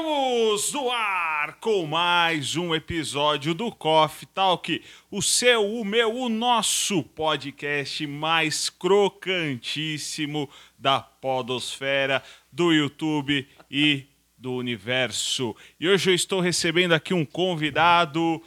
Estamos no ar com mais um episódio do Coffee Talk, o seu, o meu, o nosso podcast mais crocantíssimo da podosfera, do YouTube e do universo. E hoje eu estou recebendo aqui um convidado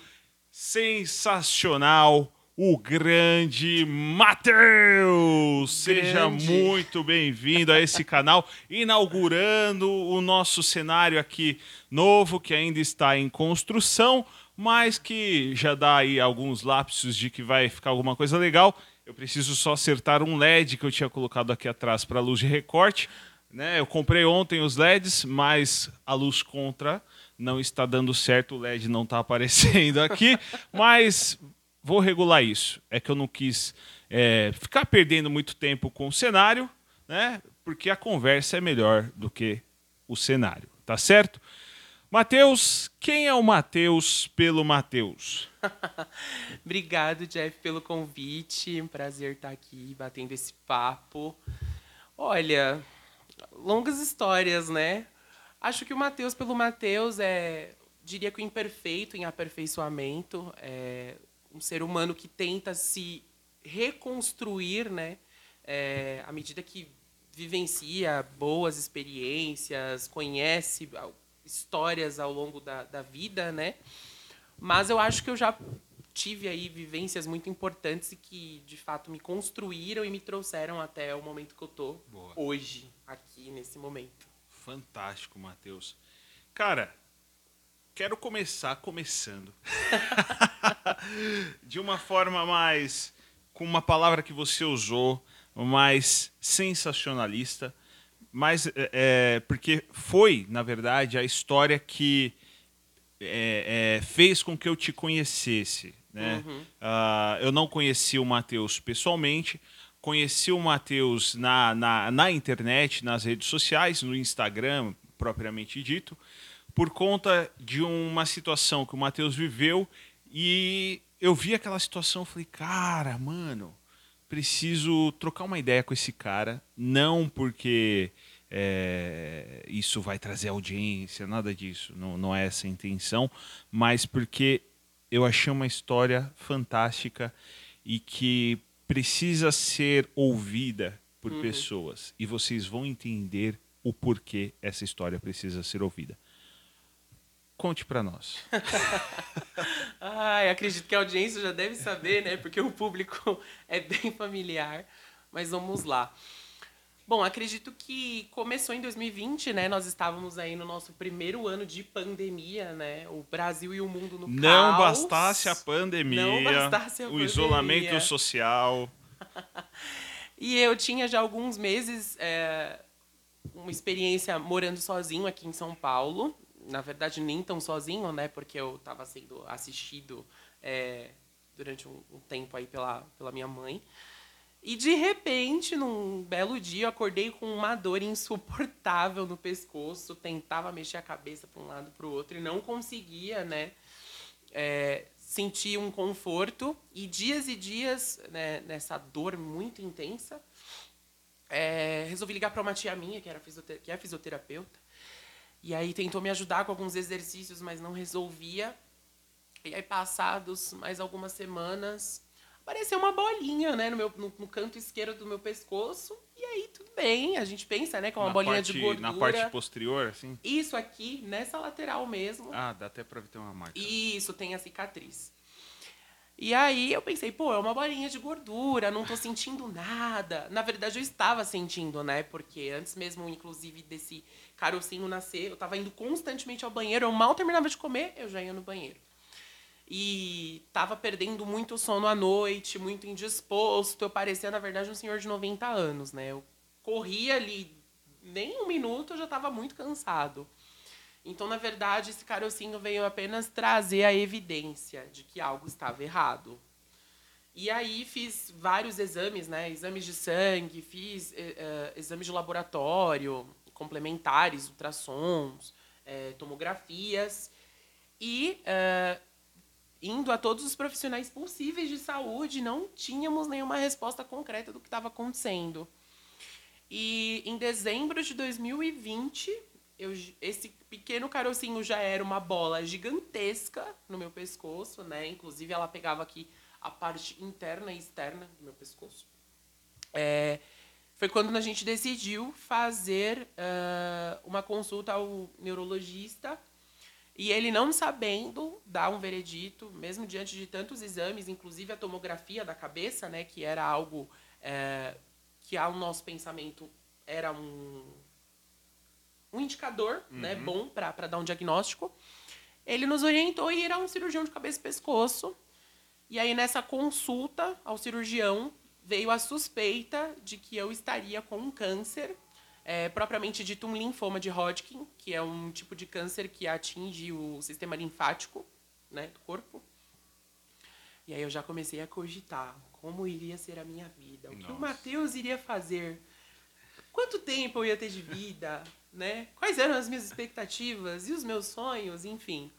sensacional, o grande Matheus. Seja muito bem-vindo a esse canal, inaugurando o nosso cenário aqui novo, que ainda está em construção, mas que já dá aí alguns lapsos de que vai ficar alguma coisa legal. Eu preciso só acertar um LED que eu tinha colocado aqui atrás para luz de recorte. Né? Eu comprei ontem os LEDs, mas a luz contra não está dando certo, o LED não está aparecendo aqui, mas vou regular isso. É que eu não quis é, ficar perdendo muito tempo com o cenário, né? Porque a conversa é melhor do que o cenário, tá certo? Matheus, quem é o Matheus pelo Matheus? Obrigado, Jeff, pelo convite. Um prazer estar aqui batendo esse papo. Olha, longas histórias, né? Acho que o Mateus pelo Mateus é, diria que o imperfeito em aperfeiçoamento, é um ser humano que tenta se reconstruir, né? É, à medida que vivencia boas experiências, conhece histórias ao longo da, da vida, né? Mas eu acho que eu já tive aí vivências muito importantes e que de fato me construíram e me trouxeram até o momento que eu tô Boa. hoje aqui nesse momento. Fantástico, Matheus. Cara, quero começar começando. De uma forma mais. com uma palavra que você usou, mais sensacionalista. Mas, é, é, porque foi, na verdade, a história que é, é, fez com que eu te conhecesse. Né? Ah, eu não conheci o Matheus pessoalmente, conheci o Matheus na, na, na internet, nas redes sociais, no Instagram, propriamente dito, por conta de uma situação que o Matheus viveu e eu vi aquela situação e falei, cara, mano, preciso trocar uma ideia com esse cara, não porque é, isso vai trazer audiência, nada disso, não, não é essa a intenção, mas porque eu achei uma história fantástica e que precisa ser ouvida por pessoas e vocês vão entender o porquê essa história precisa ser ouvida. Conte pra nós. Ai, acredito que a audiência já deve saber, né? Porque o público é bem familiar. Mas vamos lá. Bom, acredito que começou em 2020, né? Nós estávamos aí no nosso primeiro ano de pandemia, né? O Brasil e o mundo no Não caos. bastasse a pandemia, Não bastasse a o pandemia. isolamento social. E eu tinha já alguns meses é, uma experiência morando sozinho aqui em São Paulo. Na verdade, nem tão sozinho, né? Porque eu estava sendo assistido é, durante um, um tempo aí pela, pela minha mãe. E de repente, num belo dia, eu acordei com uma dor insuportável no pescoço. Tentava mexer a cabeça para um lado para o outro e não conseguia, né? é, senti um conforto e dias e dias né, nessa dor muito intensa é, resolvi ligar para uma tia minha que era que é fisioterapeuta e aí tentou me ajudar com alguns exercícios mas não resolvia e aí passados mais algumas semanas apareceu uma bolinha né no meu no, no canto esquerdo do meu pescoço e aí tudo bem a gente pensa né que é uma na bolinha parte, de gordura Na parte posterior, assim. isso aqui nessa lateral mesmo Ah, dá até pra ver ter uma marca. isso, tem a cicatriz. E aí eu pensei, pô, é uma bolinha de gordura, não tô sentindo nada. Na verdade, eu estava sentindo, né? Porque antes mesmo, inclusive, desse carocinho nascer, eu tava indo constantemente ao banheiro. Eu mal terminava de comer, eu já ia no banheiro. E tava perdendo muito sono à noite, muito indisposto. Eu parecia, na verdade, um senhor de 90 anos, né? Eu corria ali, nem um minuto, eu já tava muito cansado. Então, na verdade, esse carocinho veio apenas trazer a evidência de que algo estava errado. E aí fiz vários exames, né? Exames de sangue, fiz eh, exames de laboratório, complementares, ultrassons, eh, tomografias. E eh, indo a todos os profissionais possíveis de saúde, não tínhamos nenhuma resposta concreta do que estava acontecendo. E em dezembro de 2020, eu, esse pequeno carocinho já era uma bola gigantesca no meu pescoço, né? Inclusive, ela pegava aqui a parte interna e externa do meu pescoço. É, foi quando a gente decidiu fazer uh, uma consulta ao neurologista e ele não sabendo dar um veredito, mesmo diante de tantos exames, inclusive a tomografia da cabeça, né, que era algo é, que ao nosso pensamento era um, um indicador uhum. né, bom para dar um diagnóstico, ele nos orientou a ir a um cirurgião de cabeça e pescoço. E aí, nessa consulta ao cirurgião, veio a suspeita de que eu estaria com um câncer é, propriamente dito um linfoma de Hodgkin, que é um tipo de câncer que atinge o sistema linfático né, do corpo. E aí eu já comecei a cogitar como iria ser a minha vida, o Nossa. que o Matheus iria fazer, quanto tempo eu ia ter de vida, né? Quais eram as minhas expectativas e os meus sonhos, enfim.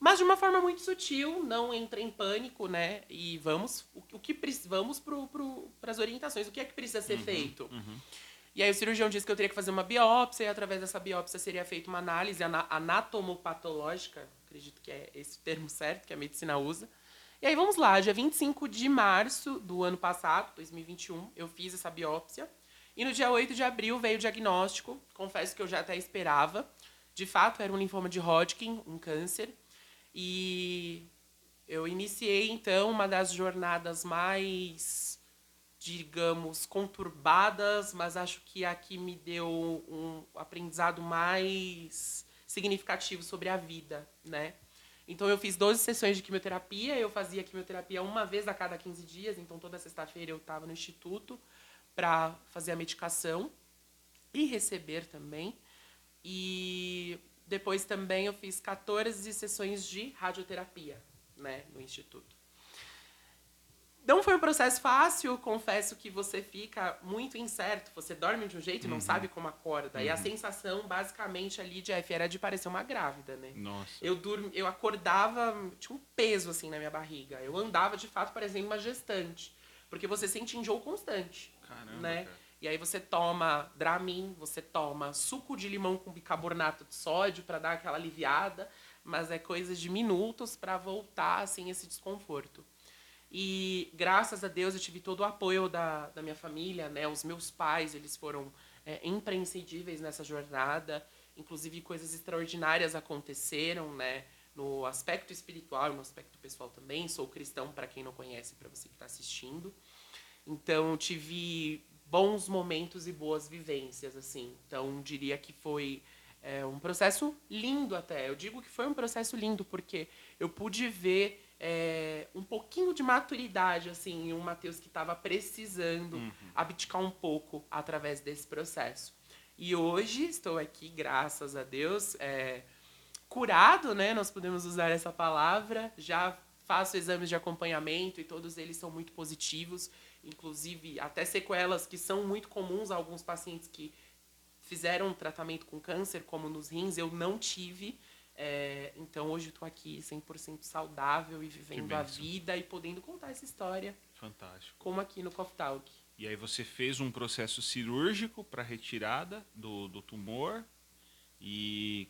Mas de uma forma muito sutil, não entre em pânico, né? E vamos, o, o que vamos para pro, as orientações, o que é que precisa ser uhum, feito. Uhum. E aí o cirurgião disse que eu teria que fazer uma biópsia, e através dessa biópsia seria feita uma análise anatomopatológica, acredito que é esse o termo certo que a medicina usa. E aí vamos lá, dia 25 de março do ano passado, 2021, eu fiz essa biópsia. E no dia 8 de abril veio o diagnóstico, confesso que eu já até esperava. De fato, era um linfoma de Hodgkin, um câncer. E eu iniciei, então, uma das jornadas mais digamos, conturbadas, mas acho que aqui me deu um aprendizado mais significativo sobre a vida, né? Então eu fiz 12 sessões de quimioterapia, eu fazia quimioterapia uma vez a cada 15 dias, então toda sexta-feira eu estava no instituto para fazer a medicação e receber também. E depois também eu fiz 14 sessões de radioterapia, né, no instituto. Não foi um processo fácil, confesso que você fica muito incerto, você dorme de um jeito e não uhum. sabe como acorda. Uhum. E a uhum. sensação, basicamente, ali, Jeff, era de parecer uma grávida, né? Nossa. Eu, durmo, eu acordava, tinha um peso, assim, na minha barriga. Eu andava, de fato, parecendo uma gestante. Porque você sente enjoo constante. Caramba, né? Cara. E aí você toma Dramin, você toma suco de limão com bicarbonato de sódio para dar aquela aliviada, mas é coisa de minutos para voltar assim esse desconforto. E graças a Deus eu tive todo o apoio da, da minha família, né? Os meus pais, eles foram é, imprescindíveis nessa jornada. Inclusive coisas extraordinárias aconteceram, né? No aspecto espiritual no aspecto pessoal também. Sou cristão, para quem não conhece, para você que está assistindo. Então tive bons momentos e boas vivências, assim. Então diria que foi é, um processo lindo até. Eu digo que foi um processo lindo porque eu pude ver é, um pouquinho de maturidade, assim, um Mateus que estava precisando uhum. abdicar um pouco através desse processo. E hoje estou aqui, graças a Deus, é, curado, né? Nós podemos usar essa palavra. Já faço exames de acompanhamento e todos eles são muito positivos, inclusive até sequelas que são muito comuns a alguns pacientes que fizeram tratamento com câncer, como nos rins, eu não tive. É, então hoje estou aqui 100% saudável e vivendo a vida e podendo contar essa história. Fantástico. Como aqui no Coffee Talk. E aí você fez um processo cirúrgico para retirada do, do tumor e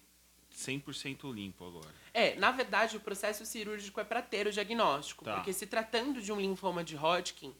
100% limpo agora. É, na verdade o processo cirúrgico é para ter o diagnóstico, tá. porque se tratando de um linfoma de Hodgkin,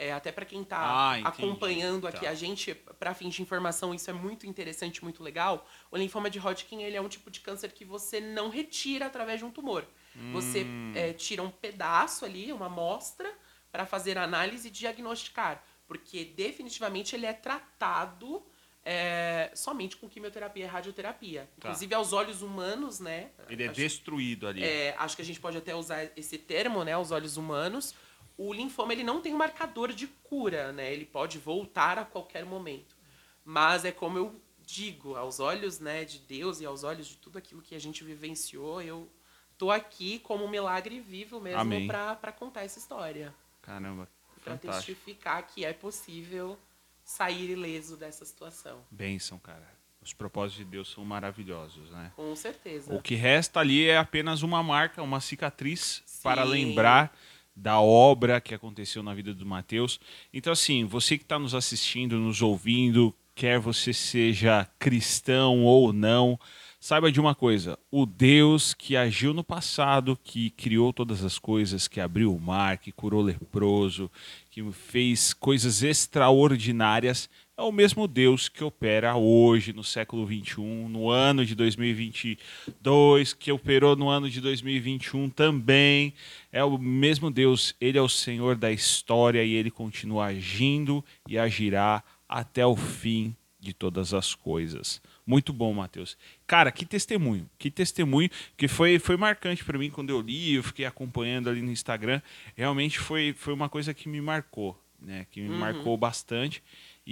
é, até para quem está ah, acompanhando aqui tá. a gente, para fins de informação, isso é muito interessante, muito legal. O linfoma de Hodgkin ele é um tipo de câncer que você não retira através de um tumor. Hum. Você é, tira um pedaço ali, uma amostra, para fazer análise e diagnosticar. Porque definitivamente ele é tratado é, somente com quimioterapia e radioterapia. Tá. Inclusive aos olhos humanos, né? Ele é acho, destruído ali. É, acho que a gente pode até usar esse termo, né? Aos olhos humanos o linfoma ele não tem um marcador de cura, né? Ele pode voltar a qualquer momento. Mas é como eu digo, aos olhos né, de Deus e aos olhos de tudo aquilo que a gente vivenciou, eu tô aqui como um milagre vivo mesmo para contar essa história. Caramba. Para testificar que é possível sair ileso dessa situação. Bênção, cara. Os propósitos de Deus são maravilhosos, né? Com certeza. O que resta ali é apenas uma marca, uma cicatriz Sim. para lembrar da obra que aconteceu na vida do Mateus. Então, assim, você que está nos assistindo, nos ouvindo, quer você seja cristão ou não, saiba de uma coisa: o Deus que agiu no passado, que criou todas as coisas, que abriu o mar, que curou leproso, que fez coisas extraordinárias, é o mesmo Deus que opera hoje, no século 21, no ano de 2022, que operou no ano de 2021 também. É o mesmo Deus, ele é o Senhor da história e ele continua agindo e agirá até o fim de todas as coisas. Muito bom, Mateus. Cara, que testemunho, que testemunho, que foi, foi marcante para mim quando eu li, eu fiquei acompanhando ali no Instagram. Realmente foi, foi uma coisa que me marcou, né? Que me uhum. marcou bastante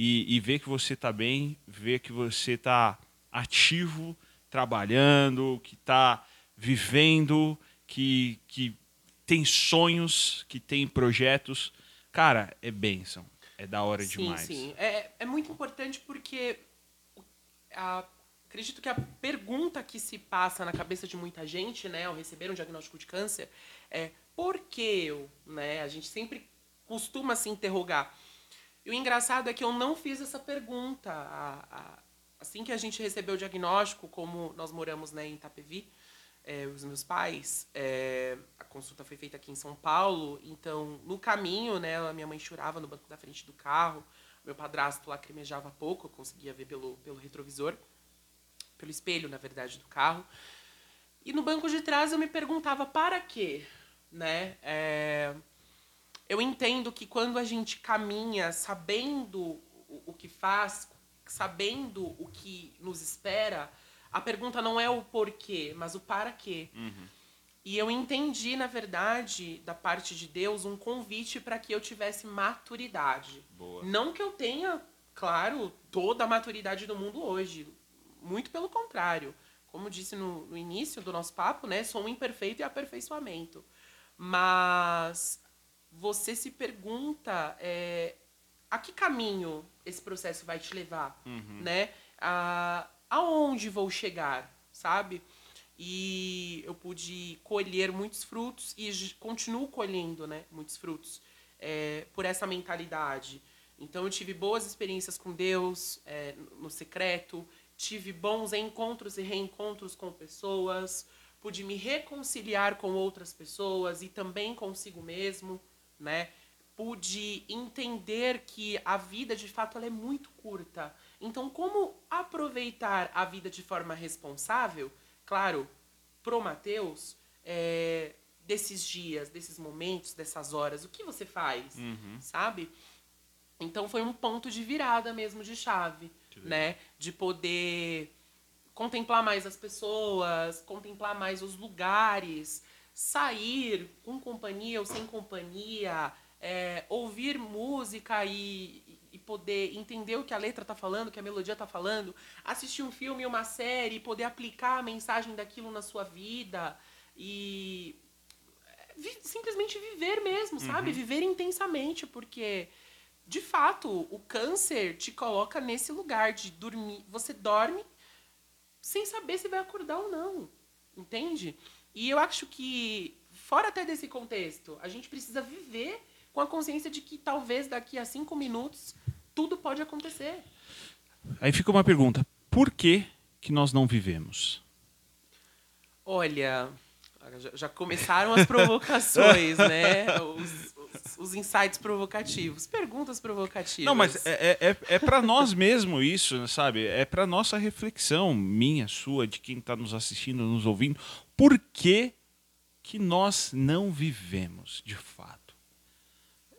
e, e ver que você está bem, ver que você está ativo, trabalhando, que está vivendo, que, que tem sonhos, que tem projetos. Cara, é bênção. É da hora sim, demais. Sim, é, é muito importante porque a, acredito que a pergunta que se passa na cabeça de muita gente, né, ao receber um diagnóstico de câncer, é por que eu? Né? A gente sempre costuma se interrogar. E o engraçado é que eu não fiz essa pergunta. Assim que a gente recebeu o diagnóstico, como nós moramos né, em Itapevi, é, os meus pais, é, a consulta foi feita aqui em São Paulo, então no caminho, né, a minha mãe chorava no banco da frente do carro, meu padrasto lacrimejava pouco, eu conseguia ver pelo, pelo retrovisor, pelo espelho, na verdade, do carro. E no banco de trás eu me perguntava para quê, né? É, eu entendo que quando a gente caminha sabendo o, que faz, sabendo o que nos espera, a pergunta não é o porquê, mas o para quê. Uhum. E eu entendi, na verdade, da parte de Deus, um convite para que eu tivesse maturidade. Boa. Não que eu tenha, claro, toda a maturidade do mundo hoje. Muito pelo contrário. Como disse no, no início do nosso papo, né? Sou um imperfeito e aperfeiçoamento. Mas você se pergunta é, a que caminho esse processo vai te levar, uhum. né? A, aonde vou chegar, sabe? E eu pude colher muitos frutos e continuo colhendo, né? Muitos frutos é, por essa mentalidade. Então eu tive boas experiências com Deus é, no secreto, tive bons encontros e reencontros com pessoas, pude me reconciliar com outras pessoas e também consigo mesmo né? Pude entender que a vida, de fato, ela é muito curta. Então, como aproveitar a vida de forma responsável? Claro, pro Mateus, é, desses dias, desses momentos, dessas horas, o que você faz, uhum. sabe? Então foi um ponto de virada mesmo de chave, né? De poder contemplar mais as pessoas, contemplar mais os lugares, sair com companhia ou sem companhia, é, ouvir música e, e poder entender o que a letra está falando, o que a melodia está falando, assistir um filme, uma série, poder aplicar a mensagem daquilo na sua vida e é, simplesmente viver mesmo, sabe? Uhum. Viver intensamente, porque de fato o câncer te coloca nesse lugar de dormir. Você dorme sem saber se vai acordar ou não, entende? E eu acho que, fora até desse contexto, a gente precisa viver com a consciência de que talvez daqui a cinco minutos tudo pode acontecer. Aí fica uma pergunta: por que, que nós não vivemos? Olha, já começaram as provocações, né? Os, os, os, insights provocativos, perguntas provocativas. Não, mas é, é, é, é para nós mesmo isso, sabe? É para nossa reflexão, minha, sua, de quem está nos assistindo, nos ouvindo por que, que nós não vivemos de fato.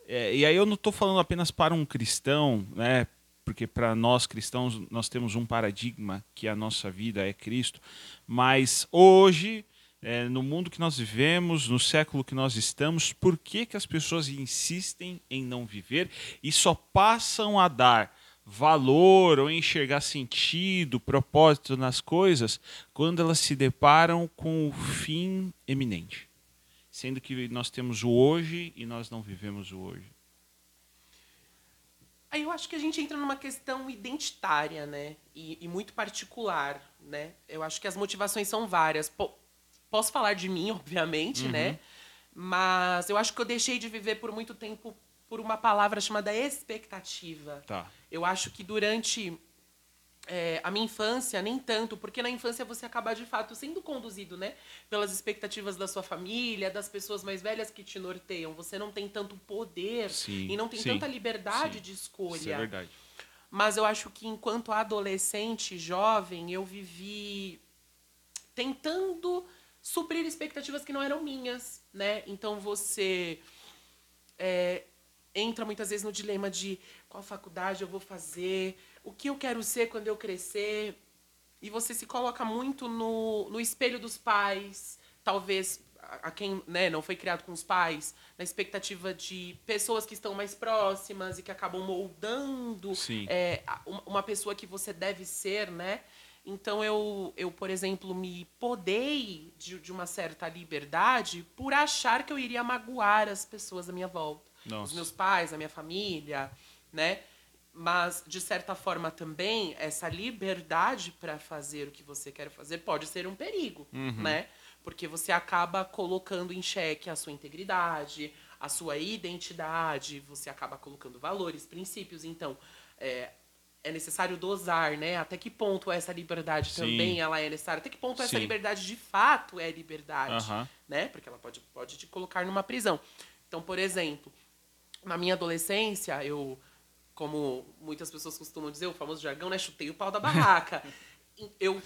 É, e aí eu não estou falando apenas para um cristão, né? porque para nós cristãos nós temos um paradigma que a nossa vida é Cristo, mas hoje, é, no mundo que nós vivemos, no século que nós estamos, por que, que as pessoas insistem em não viver e só passam a dar valor ou enxergar sentido, propósito nas coisas quando elas se deparam com o fim eminente. Sendo que nós temos o hoje e nós não vivemos o hoje. Aí eu acho que a gente entra numa questão identitária, né? E, e muito particular, né? Eu acho que as motivações são várias. P posso falar de mim, obviamente, né? uhum. né? Mas eu acho que eu deixei de viver por muito tempo por uma palavra chamada expectativa. Tá. Eu acho que durante é, a minha infância, nem tanto, porque na infância você acaba de fato sendo conduzido, né? Pelas expectativas da sua família, das pessoas mais velhas que te norteiam. Você não tem tanto poder Sim, e não tem sim, tanta liberdade sim. de escolha. Isso é verdade. Mas eu acho que enquanto adolescente, jovem, eu vivi tentando suprir expectativas que não eram minhas, né? Então você é, entra muitas vezes no dilema de qual faculdade eu vou fazer, o que eu quero ser quando eu crescer. E você se coloca muito no, no espelho dos pais, talvez a, quem né, não foi criado com os pais, na expectativa de pessoas que estão mais próximas e que acabam moldando é, uma pessoa que você deve ser, né? Então eu, eu por exemplo, me podei de, de uma certa liberdade por achar que eu iria magoar as pessoas à minha volta. Os Nossa. meus pais, a minha família, né? Mas, de certa forma, também, essa liberdade para fazer o que você quer fazer pode ser um perigo, né? Porque você acaba colocando em xeque a sua integridade, a sua identidade, você acaba colocando valores, princípios. Então, é, é necessário dosar, né? Até que ponto essa liberdade Sim. também ela é necessária? Até que ponto essa Sim. liberdade de fato é liberdade? Aham. né? Porque ela pode, pode te colocar numa prisão. Então, por exemplo, na minha adolescência, eu, como muitas pessoas costumam dizer, o famoso jargão, né? Chutei o pau da barraca. eu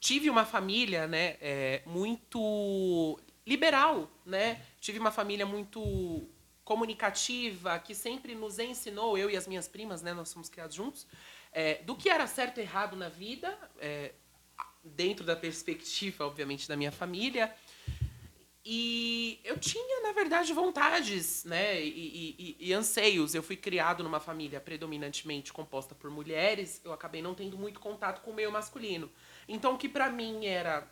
tive uma família, né? é, muito liberal, né? Tive uma família muito comunicativa, que sempre nos ensinou, eu e as minhas primas, né? Nós somos criados juntos, é, do que era certo e errado na vida, é, dentro da perspectiva, obviamente, da minha família. E eu tinha, na verdade, vontades, né? E, e- e- anseios. Eu fui criado numa família predominantemente composta por mulheres. Eu acabei não tendo muito contato com o meio masculino. Então, o que pra mim era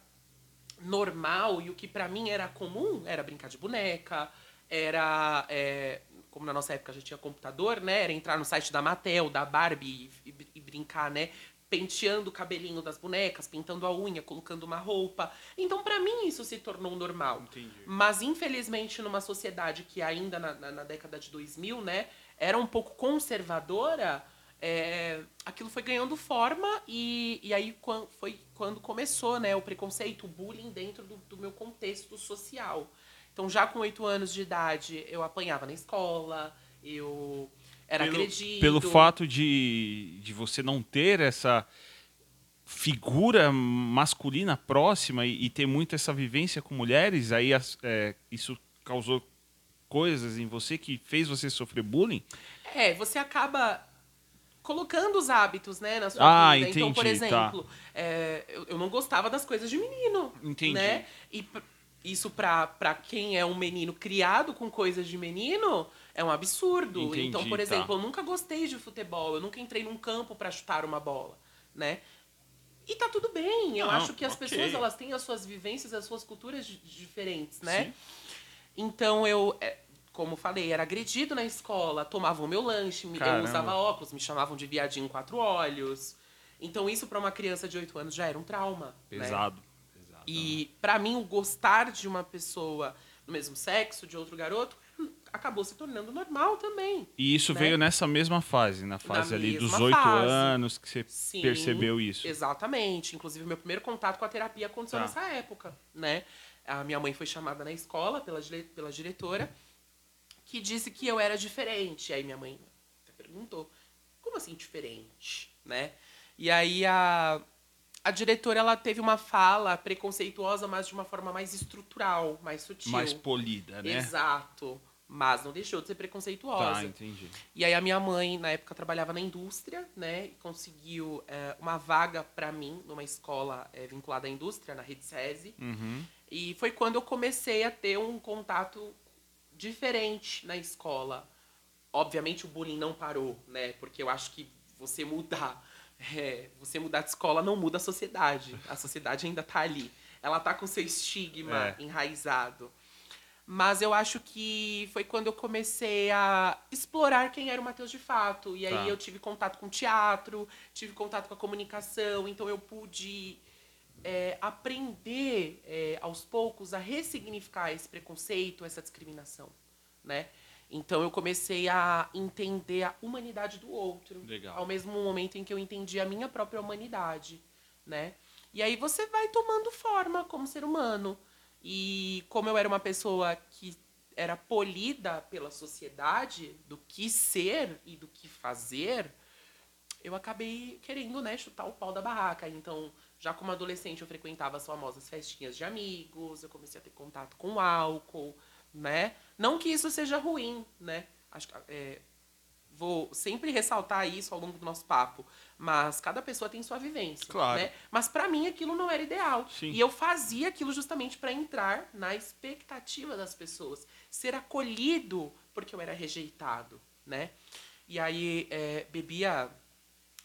normal e o que pra mim era comum era brincar de boneca, era. é, como na nossa época já tinha computador, né? Era entrar no site da Mattel, da Barbie e- e brincar, né? Penteando o cabelinho das bonecas, pintando a unha, colocando uma roupa. Então, pra mim, isso se tornou normal. Entendi. Mas, infelizmente, numa sociedade que ainda na, na- na década de 2000, né, era um pouco conservadora, é, aquilo foi ganhando forma e, e aí foi quando começou né, o preconceito, o bullying dentro do, do meu contexto social. Então, já com oito anos de idade, eu apanhava na escola, eu era pelo, agredido. pelo fato de, de você não ter essa figura masculina próxima e, e ter muito essa vivência com mulheres, aí as- é, isso causou coisas em você que fez você sofrer bullying? É, você acaba colocando os hábitos, né, na sua Ah, vida. então, por entendi, tá. exemplo, é, eu, eu não gostava das coisas de menino. Entendi. Né? E isso pra quem é um menino criado com coisas de menino é um absurdo. Entendi, então, por tá. exemplo, eu nunca gostei de futebol, eu nunca entrei num campo pra chutar uma bola, né? E tá tudo bem. Eu Não, acho que as ok. pessoas elas têm as suas vivências, as suas culturas di- diferentes, né? Sim. Então eu, é, como falei, era agredido na escola, tomavam meu lanche, me- eu usava óculos, me chamavam de viadinho quatro olhos. Então isso pra uma criança de 8 anos já era um trauma. né? Pesado. Pesado. E pra mim o gostar de uma pessoa do mesmo sexo, de outro garoto, acabou se tornando normal também. E isso né? veio nessa mesma fase, na fase ali dos oito anos que você Sim, percebeu isso. Exatamente. Inclusive, meu primeiro contato com a terapia aconteceu Tá. nessa época, né? A minha mãe foi chamada na escola pela, pela diretora, que disse que eu era diferente. Aí minha mãe até perguntou, como assim diferente, né? E aí a, a diretora, ela teve uma fala preconceituosa, mas de uma forma mais estrutural, mais sutil. Mais polida, né? Exato. Mas não deixou de ser preconceituosa. Tá, entendi. E aí a minha mãe, na época, trabalhava na indústria, né? E conseguiu é, uma vaga pra mim numa escola é, vinculada à indústria, na Rede SESI. Uhum. E foi quando eu comecei a ter um contato diferente na escola. Obviamente o bullying não parou, né? Porque eu acho que você mudar, é, você mudar de escola não muda a sociedade. A sociedade ainda tá ali. Ela tá com seu estigma É. enraizado. Mas eu acho que foi quando eu comecei a explorar quem era o Matheus de fato. E aí Tá. eu tive contato com teatro, tive contato com a comunicação, então eu pude é, aprender é, aos poucos a ressignificar esse preconceito, essa discriminação, né? Então eu comecei a entender a humanidade do outro, Legal. ao mesmo momento em que eu entendi a minha própria humanidade, né? E aí você vai tomando forma como ser humano. E como eu era uma pessoa que era polida pela sociedade do que ser e do que fazer, eu acabei querendo, né, chutar o pau da barraca. Então, já como adolescente, eu frequentava as famosas festinhas de amigos, eu comecei a ter contato com álcool, né? Não que isso seja ruim, né? Acho que é, vou sempre ressaltar isso ao longo do nosso papo, mas cada pessoa tem sua vivência, Claro. né? Mas pra mim aquilo não era ideal. Sim. E eu fazia aquilo justamente pra entrar na expectativa das pessoas, ser acolhido porque eu era rejeitado, né? E aí é, bebia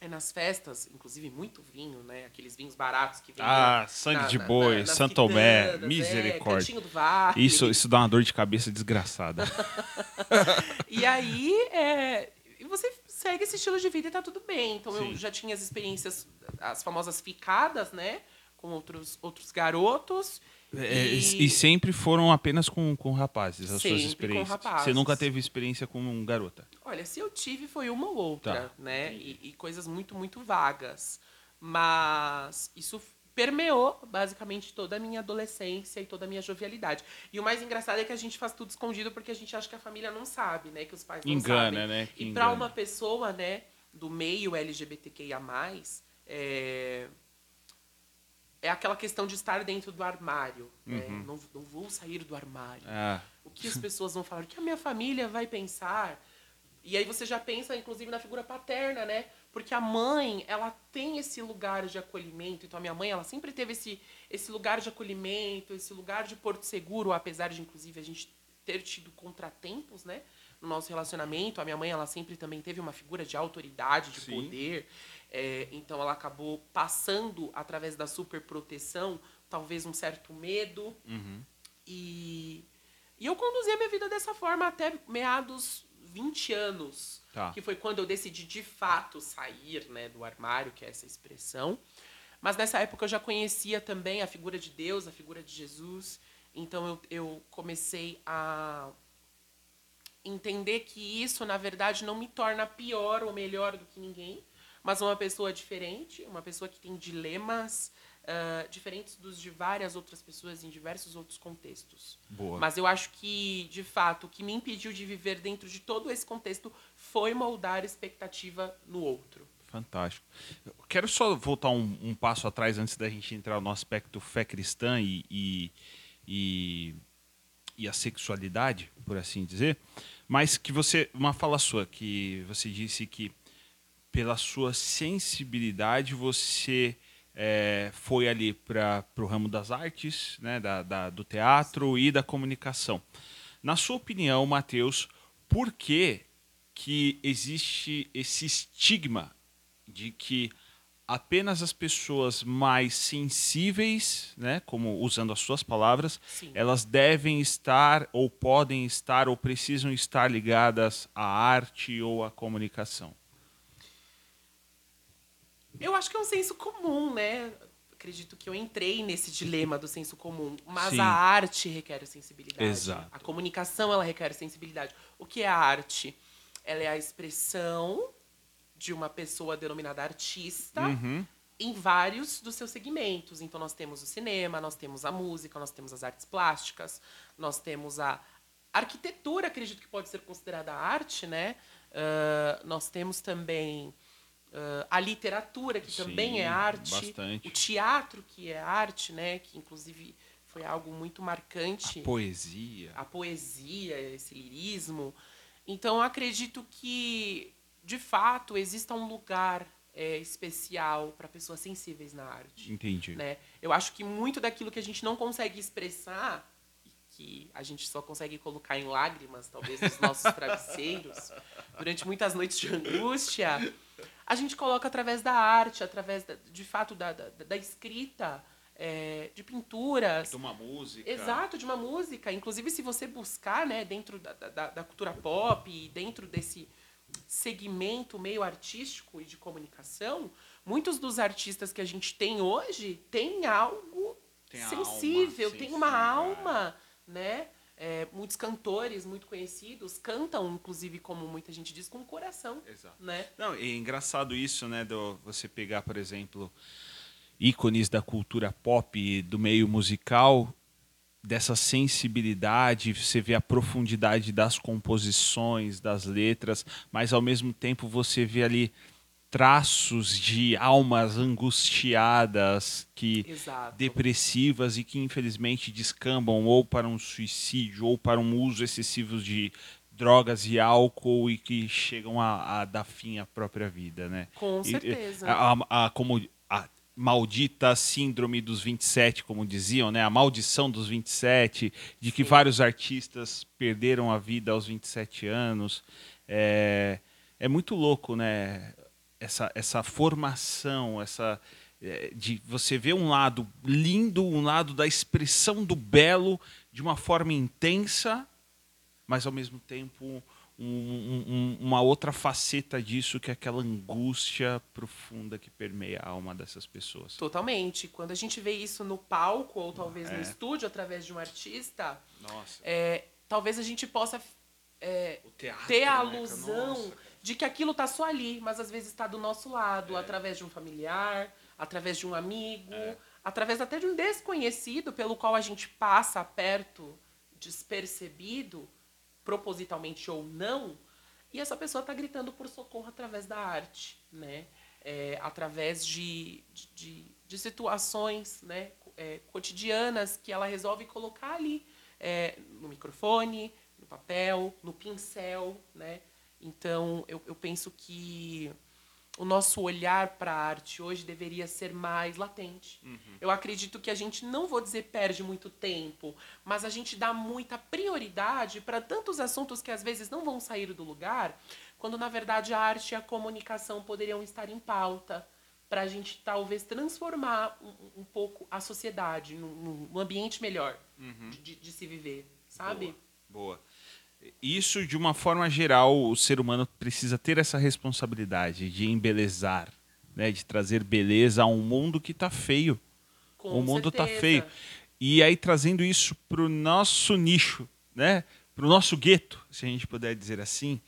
é, nas festas, inclusive muito vinho, né? Aqueles vinhos baratos que vendem Ah, sangue na- de boi, na- Santo Tomé, é, misericórdia. Cantinho do Vale. Isso, isso dá uma dor de cabeça desgraçada. E aí, é, e você segue esse estilo de vida e tá tudo bem. Então, Sim. eu já tinha as experiências, as famosas ficadas, né? Com outros, outros garotos. É, e... e sempre foram apenas com, com rapazes, as Sempre suas com experiências. rapazes. Você nunca teve experiência com um garota. Olha, se eu tive, foi uma ou outra, Tá, né? E, e coisas muito, muito vagas. Mas isso permeou basicamente toda a minha adolescência e toda a minha jovialidade. E o mais engraçado é que a gente faz tudo escondido porque a gente acha que a família não sabe, né? Que os pais não Engana, sabem. né? Que E para uma pessoa, né, do meio LGBTQIA+, é... é aquela questão de estar dentro do armário. né? Não, não vou sair do armário Ah, o que as pessoas vão falar, o que a minha família vai pensar. E aí você já pensa, inclusive, na figura paterna, né? Porque a mãe, ela tem esse lugar de acolhimento. Então, a minha mãe, ela sempre teve esse, esse lugar de acolhimento, esse lugar de porto seguro, apesar de, inclusive, a gente ter tido contratempos, né? No nosso relacionamento. A minha mãe, ela sempre também teve uma figura de autoridade, de Sim. poder. É, então, ela acabou passando, através da superproteção, talvez um certo medo. E, e eu conduzi a minha vida dessa forma até meados 20 anos. Tá. Que foi quando eu decidi de fato sair né, do armário, que é essa expressão. Mas nessa época eu já conhecia também a figura de Deus, a figura de Jesus. Então eu, eu comecei a entender que isso, na verdade, não me torna pior ou melhor do que ninguém, mas uma pessoa diferente, uma pessoa que tem dilemas ah, diferentes dos de várias outras pessoas em diversos outros contextos. boa. Mas eu acho que, de fato, o que me impediu de viver dentro de todo esse contexto foi moldar expectativa no outro. Fantástico. Eu quero só voltar um, um passo atrás antes da gente entrar no aspecto fé cristã e, e, e, e a sexualidade, por assim dizer. Mas que você. Uma fala sua, que você disse que pela sua sensibilidade você é, foi ali para o ramo das artes, né, da, da- do teatro e da comunicação. Na sua opinião, Matheus, por que, que existe esse estigma de que apenas as pessoas mais sensíveis, né, como usando as suas palavras, Sim. elas devem estar ou podem estar ou precisam estar ligadas à arte ou à comunicação? Eu acho que é um senso comum, né? Acredito que eu entrei nesse dilema do senso comum, mas Sim. a arte requer sensibilidade. Exato. A comunicação ela requer sensibilidade. O que é a arte? Ela é a expressão de uma pessoa denominada artista Uhum. em vários dos seus segmentos. Então nós temos o cinema, nós temos a música, nós temos as artes plásticas, nós temos a arquitetura, acredito que pode ser considerada arte, né? Ah, nós temos também ah, a literatura, que Sim, também é arte. bastante. O teatro, que é arte, né? Que inclusive foi algo muito marcante Poesia. a poesia, esse lirismo. Então, acredito que, de fato, exista um lugar é, especial para pessoas sensíveis na arte. Entendi. Né? Eu acho que muito daquilo que a gente não consegue expressar, e que a gente só consegue colocar em lágrimas, talvez, nos nossos travesseiros, durante muitas noites de angústia, a gente coloca através da arte, através, da- de fato, da, da, da escrita, é, de pinturas. Uma música. Exato, de uma música. Inclusive, se você buscar, né, dentro da, da, da cultura pop e dentro desse segmento meio artístico e de comunicação, muitos dos artistas que a gente tem hoje têm algo Tem sensível, alma tem uma sensível, alma, né? É, muitos cantores muito conhecidos cantam, inclusive, como muita gente diz, com o coração. Exato. Né? Não, é engraçado isso, né? Do, você pegar, por exemplo, ícones da cultura pop, do meio musical, dessa sensibilidade, você vê a profundidade das composições, das letras, mas ao mesmo tempo você vê ali traços de almas angustiadas, que Exato. depressivas e que infelizmente descambam ou para um suicídio ou para um uso excessivo de drogas e álcool e que chegam a, a dar fim à própria vida, né? Com certeza. e- a- a- como maldita síndrome dos 27, como diziam, né? A maldição dos 27, de que Sim. vários artistas perderam a vida aos 27 anos. É, é muito louco, né? Essa, essa formação, essa é, de você ver um lado lindo, um lado da expressão do belo de uma forma intensa, mas ao mesmo tempo um- um- um- uma outra faceta disso que é aquela angústia profunda que permeia a alma dessas pessoas. Totalmente. Quando a gente vê isso no palco, ou talvez É. no estúdio, através de um artista, Nossa. é, talvez a gente possa é, teatro, ter a né, alusão Nossa. de que aquilo tá só ali, mas às vezes está do nosso lado, É. através de um familiar, através de um amigo, É. através até de um desconhecido pelo qual a gente passa perto, despercebido, propositalmente ou não, e essa pessoa está gritando por socorro através da arte, né? É, através de, de, de situações né? é, cotidianas que ela resolve colocar ali é, no microfone, no papel, no pincel, né? Então, eu, eu penso que o nosso olhar para a arte hoje deveria ser mais latente. Eu acredito que a gente, não vou dizer perde muito tempo, mas a gente dá muita prioridade para tantos assuntos que às vezes não vão sair do lugar, quando na verdade a arte e a comunicação poderiam estar em pauta para a gente talvez transformar um, um pouco a sociedade num, num ambiente melhor de, de se viver, sabe? Boa. Boa. Isso, de uma forma geral, o ser humano precisa ter essa responsabilidade de embelezar, né? de trazer beleza a um mundo que está feio. Com o mundo está feio. E aí, trazendo isso para o nosso nicho, né? para o nosso gueto, se a gente puder dizer assim.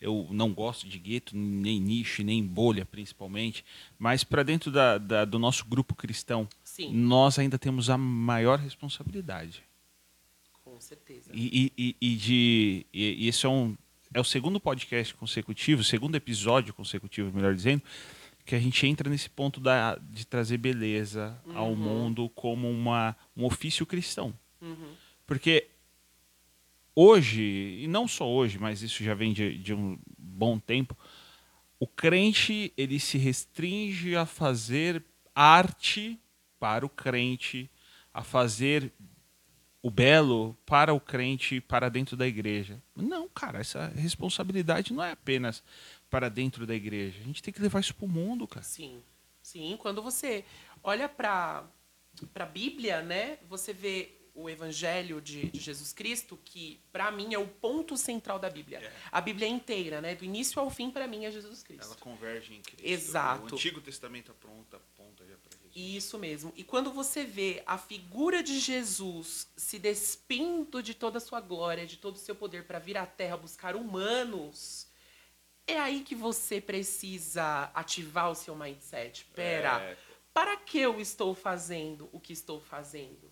Eu não gosto de gueto, nem nicho, nem bolha, principalmente. Mas para dentro da, da- do nosso grupo cristão, Sim, nós ainda temos a maior responsabilidade. Com certeza. E, e, e- de. E, e esse é, um, é o segundo podcast consecutivo, segundo episódio consecutivo, melhor dizendo, que a gente entra nesse ponto da, de trazer beleza ao Uhum. mundo como uma, um ofício cristão. Uhum. Porque hoje, e não só hoje, mas isso já vem de, de um bom tempo, o crente ele se restringe a fazer arte para o crente, a fazer o belo para o crente, para dentro da igreja. Não, cara, essa responsabilidade não é apenas para dentro da igreja. A gente tem que levar isso para o mundo, cara. Sim, sim. Quando você olha para a Bíblia, né, você vê o Evangelho de, de Jesus Cristo, que para mim é o ponto central da Bíblia. É. A Bíblia inteira, né, do início ao fim, para mim é Jesus Cristo. Ela converge em Cristo. Exato. O Antigo Testamento aponta, aponta já para Jesus. Isso mesmo. E quando você vê a figura de Jesus se despindo de toda a sua glória, de todo o seu poder para vir à Terra buscar humanos, é aí que você precisa ativar o seu mindset. Pera, É, para que eu estou fazendo o que estou fazendo?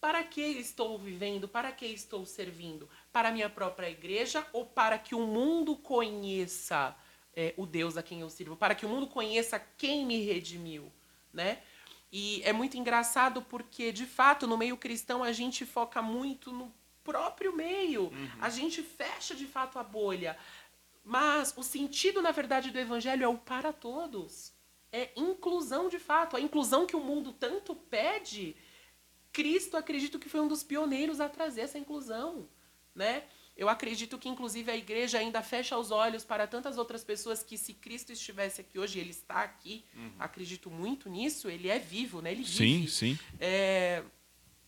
Para que estou vivendo? Para que estou servindo? Para a minha própria igreja ou para que o mundo conheça é, o Deus a quem eu sirvo? Para que o mundo conheça quem me redimiu, né? E é muito engraçado porque, de fato, no meio cristão a gente foca muito no próprio meio. A gente fecha de fato a bolha. Mas o sentido, na verdade, do evangelho é o para todos. É inclusão de fato. A inclusão que o mundo tanto pede, Cristo acredito que foi um dos pioneiros a trazer essa inclusão, né? Eu acredito que inclusive a igreja ainda fecha os olhos para tantas outras pessoas que se Cristo estivesse aqui hoje, ele está aqui. Acredito muito nisso, ele é vivo, né? Ele Sim, vive. sim. É,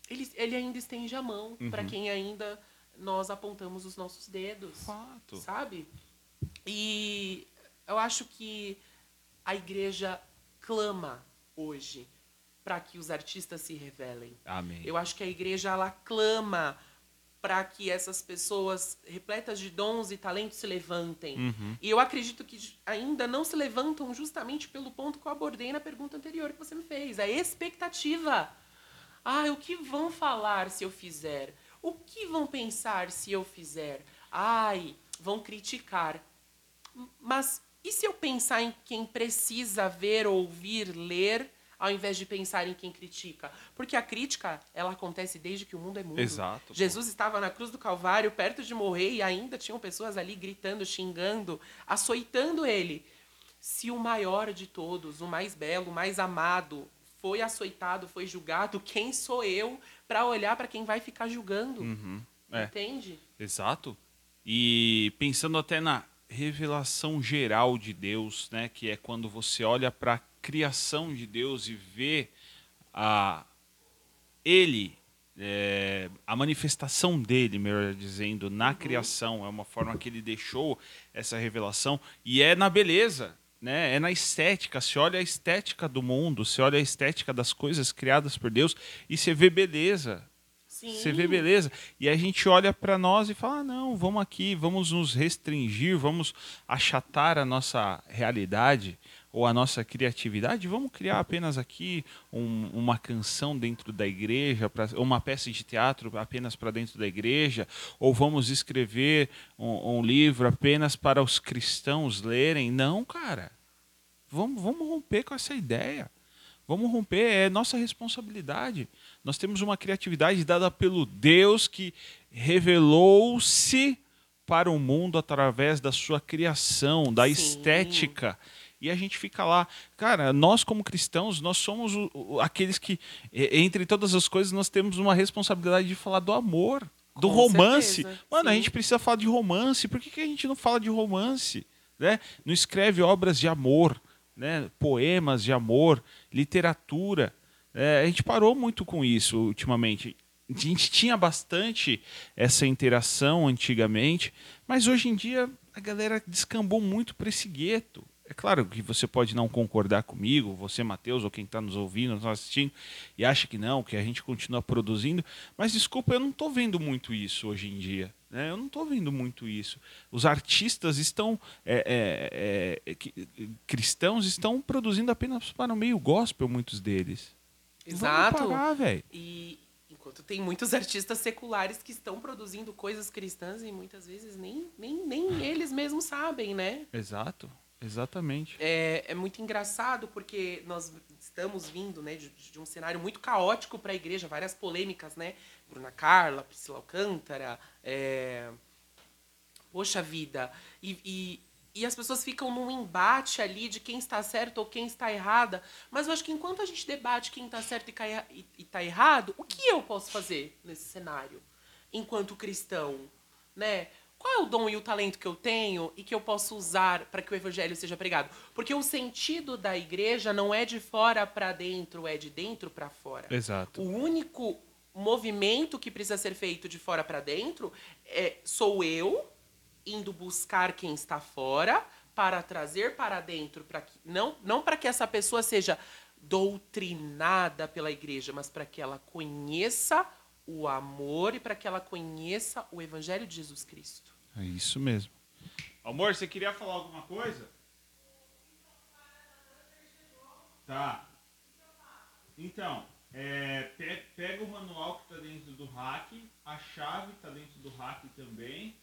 ele, ele ainda estende a mão para Uhum. quem ainda nós apontamos os nossos dedos Fato. sabe? E eu acho que a igreja clama hoje para que os artistas se revelem. Amém. Eu acho que a igreja ela clama para que essas pessoas repletas de dons e talentos se levantem. Uhum. E eu acredito que ainda não se levantam justamente pelo ponto que eu abordei na pergunta anterior que você me fez, a expectativa. Ah, o que vão falar se eu fizer? O que vão pensar se eu fizer? Ai, vão criticar. Mas e se eu pensar em quem precisa ver, ouvir, ler, ao invés de pensar em quem critica? Porque a crítica, ela acontece desde que o mundo é mundo. Exato. Jesus estava na cruz do Calvário, perto de morrer, e ainda tinham pessoas ali gritando, xingando, açoitando ele. Se o maior de todos, o mais belo, o mais amado, foi açoitado, foi julgado, quem sou eu para olhar para quem vai ficar julgando? Uhum. É. Entende? Exato. E pensando até na revelação geral de Deus, né, que é quando você olha para criação de Deus e vê a ele é, a manifestação dele, melhor dizendo, na criação, é uma forma que ele deixou essa revelação e é na beleza, né? É na estética. Se olha a estética do mundo, se olha a estética das coisas criadas por Deus e você vê beleza, Sim. você vê beleza. E a gente olha para nós e fala: ah, não, vamos aqui, vamos nos restringir, vamos achatar a nossa realidade ou a nossa criatividade, vamos criar apenas aqui um, uma canção dentro da igreja, pra, uma peça de teatro apenas para dentro da igreja, ou vamos escrever um, um livro apenas para os cristãos lerem. Não, cara. Vamos, vamos romper com essa ideia. Vamos romper, é nossa responsabilidade. Nós temos uma criatividade dada pelo Deus que revelou-se para o mundo através da sua criação, da Sim. estética. E a gente fica lá. Cara, nós como cristãos, nós somos o- o- aqueles que, entre todas as coisas, nós temos uma responsabilidade de falar do amor, do Com romance. certeza, Mano, a sim. gente precisa falar de romance. Por que, que a gente não fala de romance? Né? Não escreve obras de amor, né? poemas de amor, literatura. É, a gente parou muito com isso ultimamente. A gente tinha bastante essa interação antigamente, mas hoje em dia a galera descambou muito para esse gueto. É claro que você pode não concordar comigo, você, Matheus, ou quem está nos ouvindo, nos assistindo, e acha que não, que a gente continua produzindo, mas desculpa, eu não estou vendo muito isso hoje em dia. né? Eu não estou vendo muito isso. Os artistas estão, é, é, é, cristãos, estão produzindo apenas para o meio gospel, muitos deles. Exato. Vamos parar. E enquanto tem muitos artistas seculares que estão produzindo coisas cristãs e muitas vezes nem, nem, nem eles mesmos sabem, né? Exato, exatamente. É, é muito engraçado porque nós estamos vindo né, de, de um cenário muito caótico para a igreja, várias polêmicas, né? Bruna Carla, Priscila Alcântara, é... poxa vida. E, e, e as pessoas ficam num embate ali de quem está certo ou quem está errada. Mas eu acho que enquanto a gente debate quem está certo e está errado, o que eu posso fazer nesse cenário? Enquanto cristão, né? Qual é o dom e o talento que eu tenho e que eu posso usar para que o evangelho seja pregado? Porque o sentido da igreja não é de fora para dentro, é de dentro para fora. Exato. O único movimento que precisa ser feito de fora para dentro é sou eu indo buscar quem está fora para trazer para dentro, para que não não para que essa pessoa seja doutrinada pela igreja, mas para que ela conheça o amor e para que ela conheça o evangelho de Jesus Cristo. É isso mesmo. Amor, você queria falar alguma coisa? Tá. Então, é, pe- pega o manual que está dentro do hack, a chave está dentro do hack também.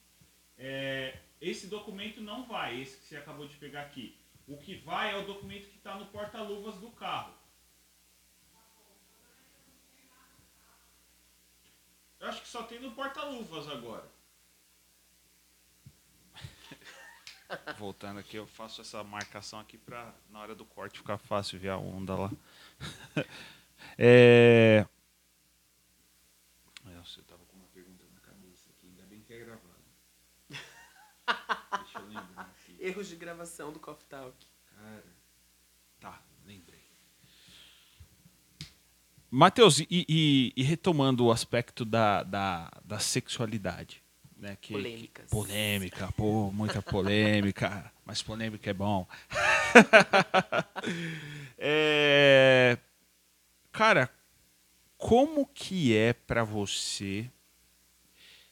É, esse documento não vai, esse que você acabou de pegar aqui. O que vai é o documento que está no porta-luvas do carro. Eu acho que só tem no porta-luvas agora. Voltando aqui, eu faço essa marcação aqui para na hora do corte ficar fácil ver a onda lá. é... Nossa, eu tava com uma pergunta na cabeça aqui, ainda bem que é gravado. Deixa eu lembrar aqui. Erros de gravação do Coffee Talk. Cara. Tá, lembrei. Matheus, e, e- e retomando o aspecto da, da, da sexualidade. Né, que, Polêmicas. que- polêmica, pô, muita polêmica, mas polêmica é bom. É, cara, como que é pra você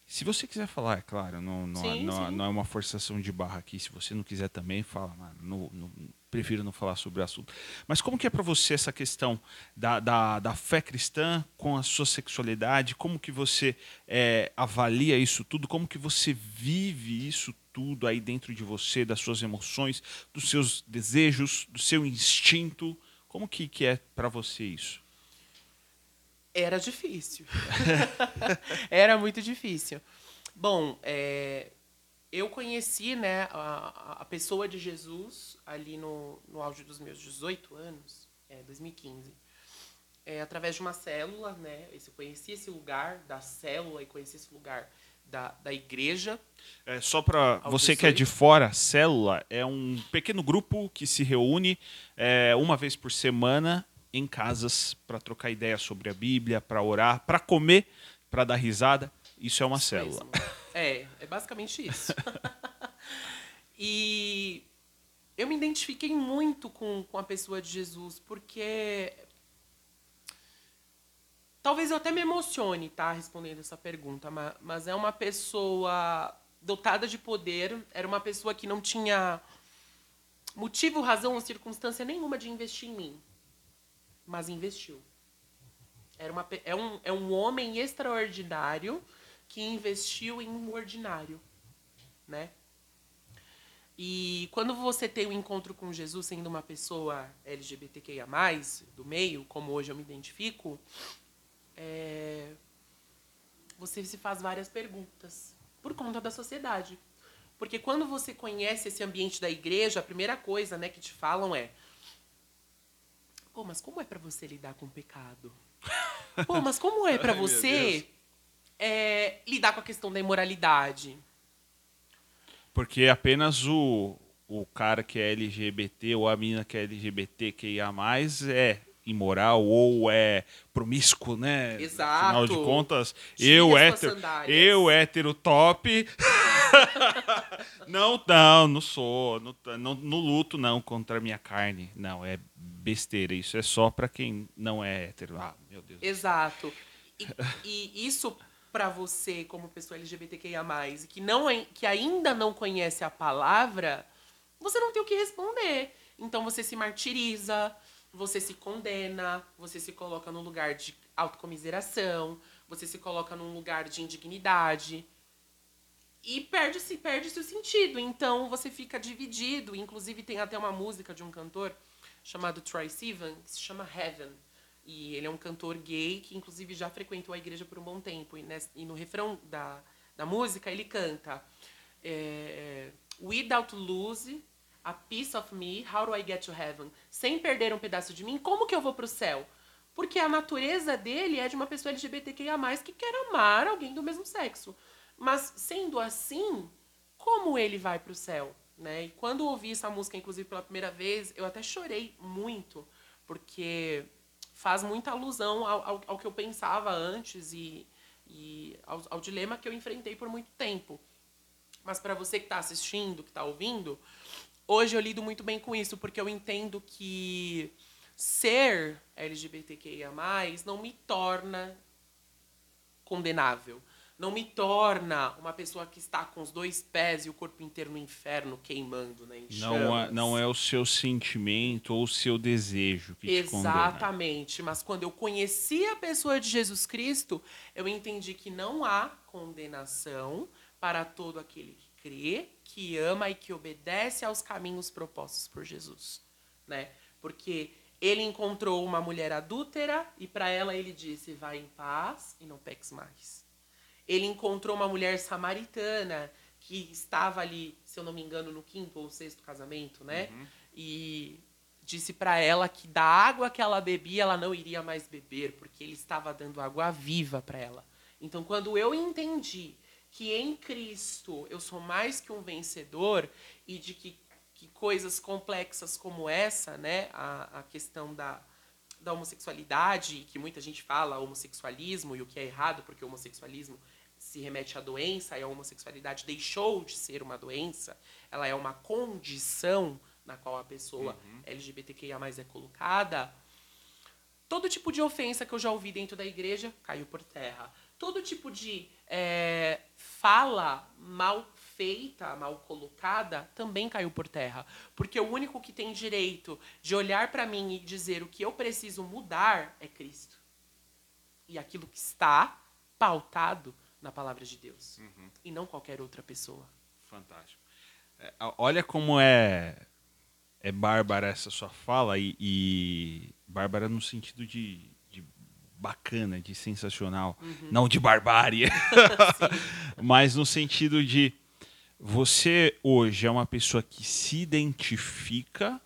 Se você quiser falar, é claro, não, não, Sim, não, sim. não é uma forçação de barra aqui. Se você não quiser também, fala. mano, não- não- prefiro não falar sobre o assunto. Mas como que é para você essa questão da, da, da fé cristã com a sua sexualidade? Como que você é, avalia isso tudo? Como que você vive isso tudo aí dentro de você, das suas emoções, dos seus desejos, do seu instinto? Como que, que é para você isso? Era difícil. Era muito difícil. Bom, é, eu conheci né, a, a pessoa de Jesus ali no, no auge dos meus 18 anos, é, 2015. É, através de uma célula, né? Eu conheci esse lugar da célula e conheci esse lugar da, da igreja. É, só para você que é 18. de fora, célula é um pequeno grupo que se reúne é, uma vez por semana em casas para trocar ideia sobre a Bíblia, para orar, para comer, para dar risada. Isso é uma Isso célula. mesmo. É, basicamente isso. e eu me identifiquei muito com, com a pessoa de Jesus, porque. Talvez eu até me emocione, tá? Respondendo essa pergunta, ma- mas é uma pessoa dotada de poder, era uma pessoa que não tinha motivo, razão ou circunstância nenhuma de investir em mim, mas investiu. Era uma, é, um, é um homem extraordinário que investiu em um ordinário, né? E quando você tem o encontro com Jesus sendo uma pessoa LGBTQIA+, do meio, como hoje eu me identifico, é, você se faz várias perguntas por conta da sociedade. Porque quando você conhece esse ambiente da igreja, a primeira coisa né, que te falam é Pô, mas como é pra você lidar com o pecado? Pô, mas como é meu você. É, lidar com a questão da imoralidade? Porque apenas o, o cara que é LGBT ou a menina que é LGBT que ia mais é imoral ou é promíscuo, né? Exato. Afinal de contas, eu hétero, eu hétero top. não, não, não sou, não, não, não luto não contra a minha carne. Não, é besteira. Isso é só pra quem não é hétero. Ah, meu Deus. Exato. E, e isso pra você, como pessoa LGBTQIA+, e que, não, que ainda não conhece a palavra, você não tem o que responder. Então você se martiriza, você se condena, você se coloca num lugar de autocomiseração, você se coloca num lugar de indignidade. E perde-se perde o sentido. Então você fica dividido. Inclusive tem até uma música de um cantor chamado Troy Sivan, que se chama Heaven. E ele é um cantor gay que inclusive já frequentou a igreja por um bom tempo. E, nes- e no refrão da, da música ele canta é, Without lose a piece of me, how do I get to heaven? Sem perder um pedaço de mim, como que eu vou pro céu? Porque a natureza dele é de uma pessoa LGBTQIA+, que quer amar alguém do mesmo sexo. Mas, sendo assim, como ele vai pro céu? Né? E quando ouvi essa música, inclusive, pela primeira vez, eu até chorei muito, porque faz muita alusão ao, ao, ao que eu pensava antes e, e ao, ao dilema que eu enfrentei por muito tempo. Mas para você que está assistindo, que está ouvindo, hoje eu lido muito bem com isso, porque eu entendo que ser LGBTQIA+, não me torna condenável. Não me torna uma pessoa que está com os dois pés e o corpo inteiro no inferno queimando, né? Não é, não é o seu sentimento ou o seu desejo que. Exatamente. Mas quando eu conheci a pessoa de Jesus Cristo, eu entendi que não há condenação para todo aquele que crê, que ama e que obedece aos caminhos propostos por Jesus, né? Porque ele encontrou uma mulher adúltera e para ela ele disse: "Vai em paz e não peques mais". Ele encontrou uma mulher samaritana que estava ali, se eu não me engano, no quinto ou sexto casamento, né? E disse para ela que da água que ela bebia, ela não iria mais beber, porque ele estava dando água viva para ela. Então, quando eu entendi que em Cristo eu sou mais que um vencedor e de que, que coisas complexas como essa, né, a, a questão da, da homossexualidade, que muita gente fala homossexualismo e o que é errado, porque o homossexualismo se remete à doença e a homossexualidade deixou de ser uma doença, ela é uma condição na qual a pessoa LGBTQIA+ é colocada. Todo tipo de ofensa que eu já ouvi dentro da igreja caiu por terra. todo tipo de é, fala mal feita, mal colocada, também caiu por terra. Porque o único que tem direito de olhar para mim e dizer o que eu preciso mudar é Cristo. E aquilo que está pautado na palavra de Deus. Uhum. E não qualquer outra pessoa. Fantástico. É, olha como é é bárbara essa sua fala e, e bárbara no sentido de, de bacana, de sensacional, uhum. não de barbárie, mas no sentido de você hoje é uma pessoa que se identifica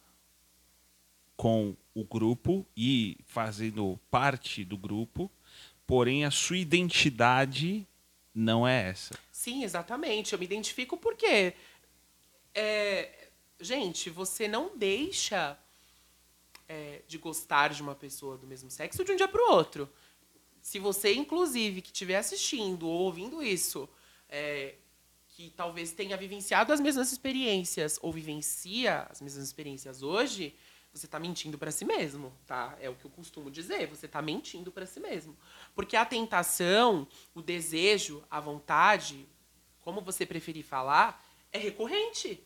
com o grupo e fazendo parte do grupo, porém a sua identidade não é essa. Sim, exatamente. Eu me identifico porque, é, gente, você não deixa é, de gostar de uma pessoa do mesmo sexo de um dia para o outro. Se você, inclusive, que estiver assistindo ou ouvindo isso, é, que talvez tenha vivenciado as mesmas experiências ou vivencia as mesmas experiências hoje, você está mentindo para si mesmo, tá? É o que eu costumo dizer, você está mentindo para si mesmo. Porque a tentação, o desejo, a vontade, como você preferir falar, é recorrente.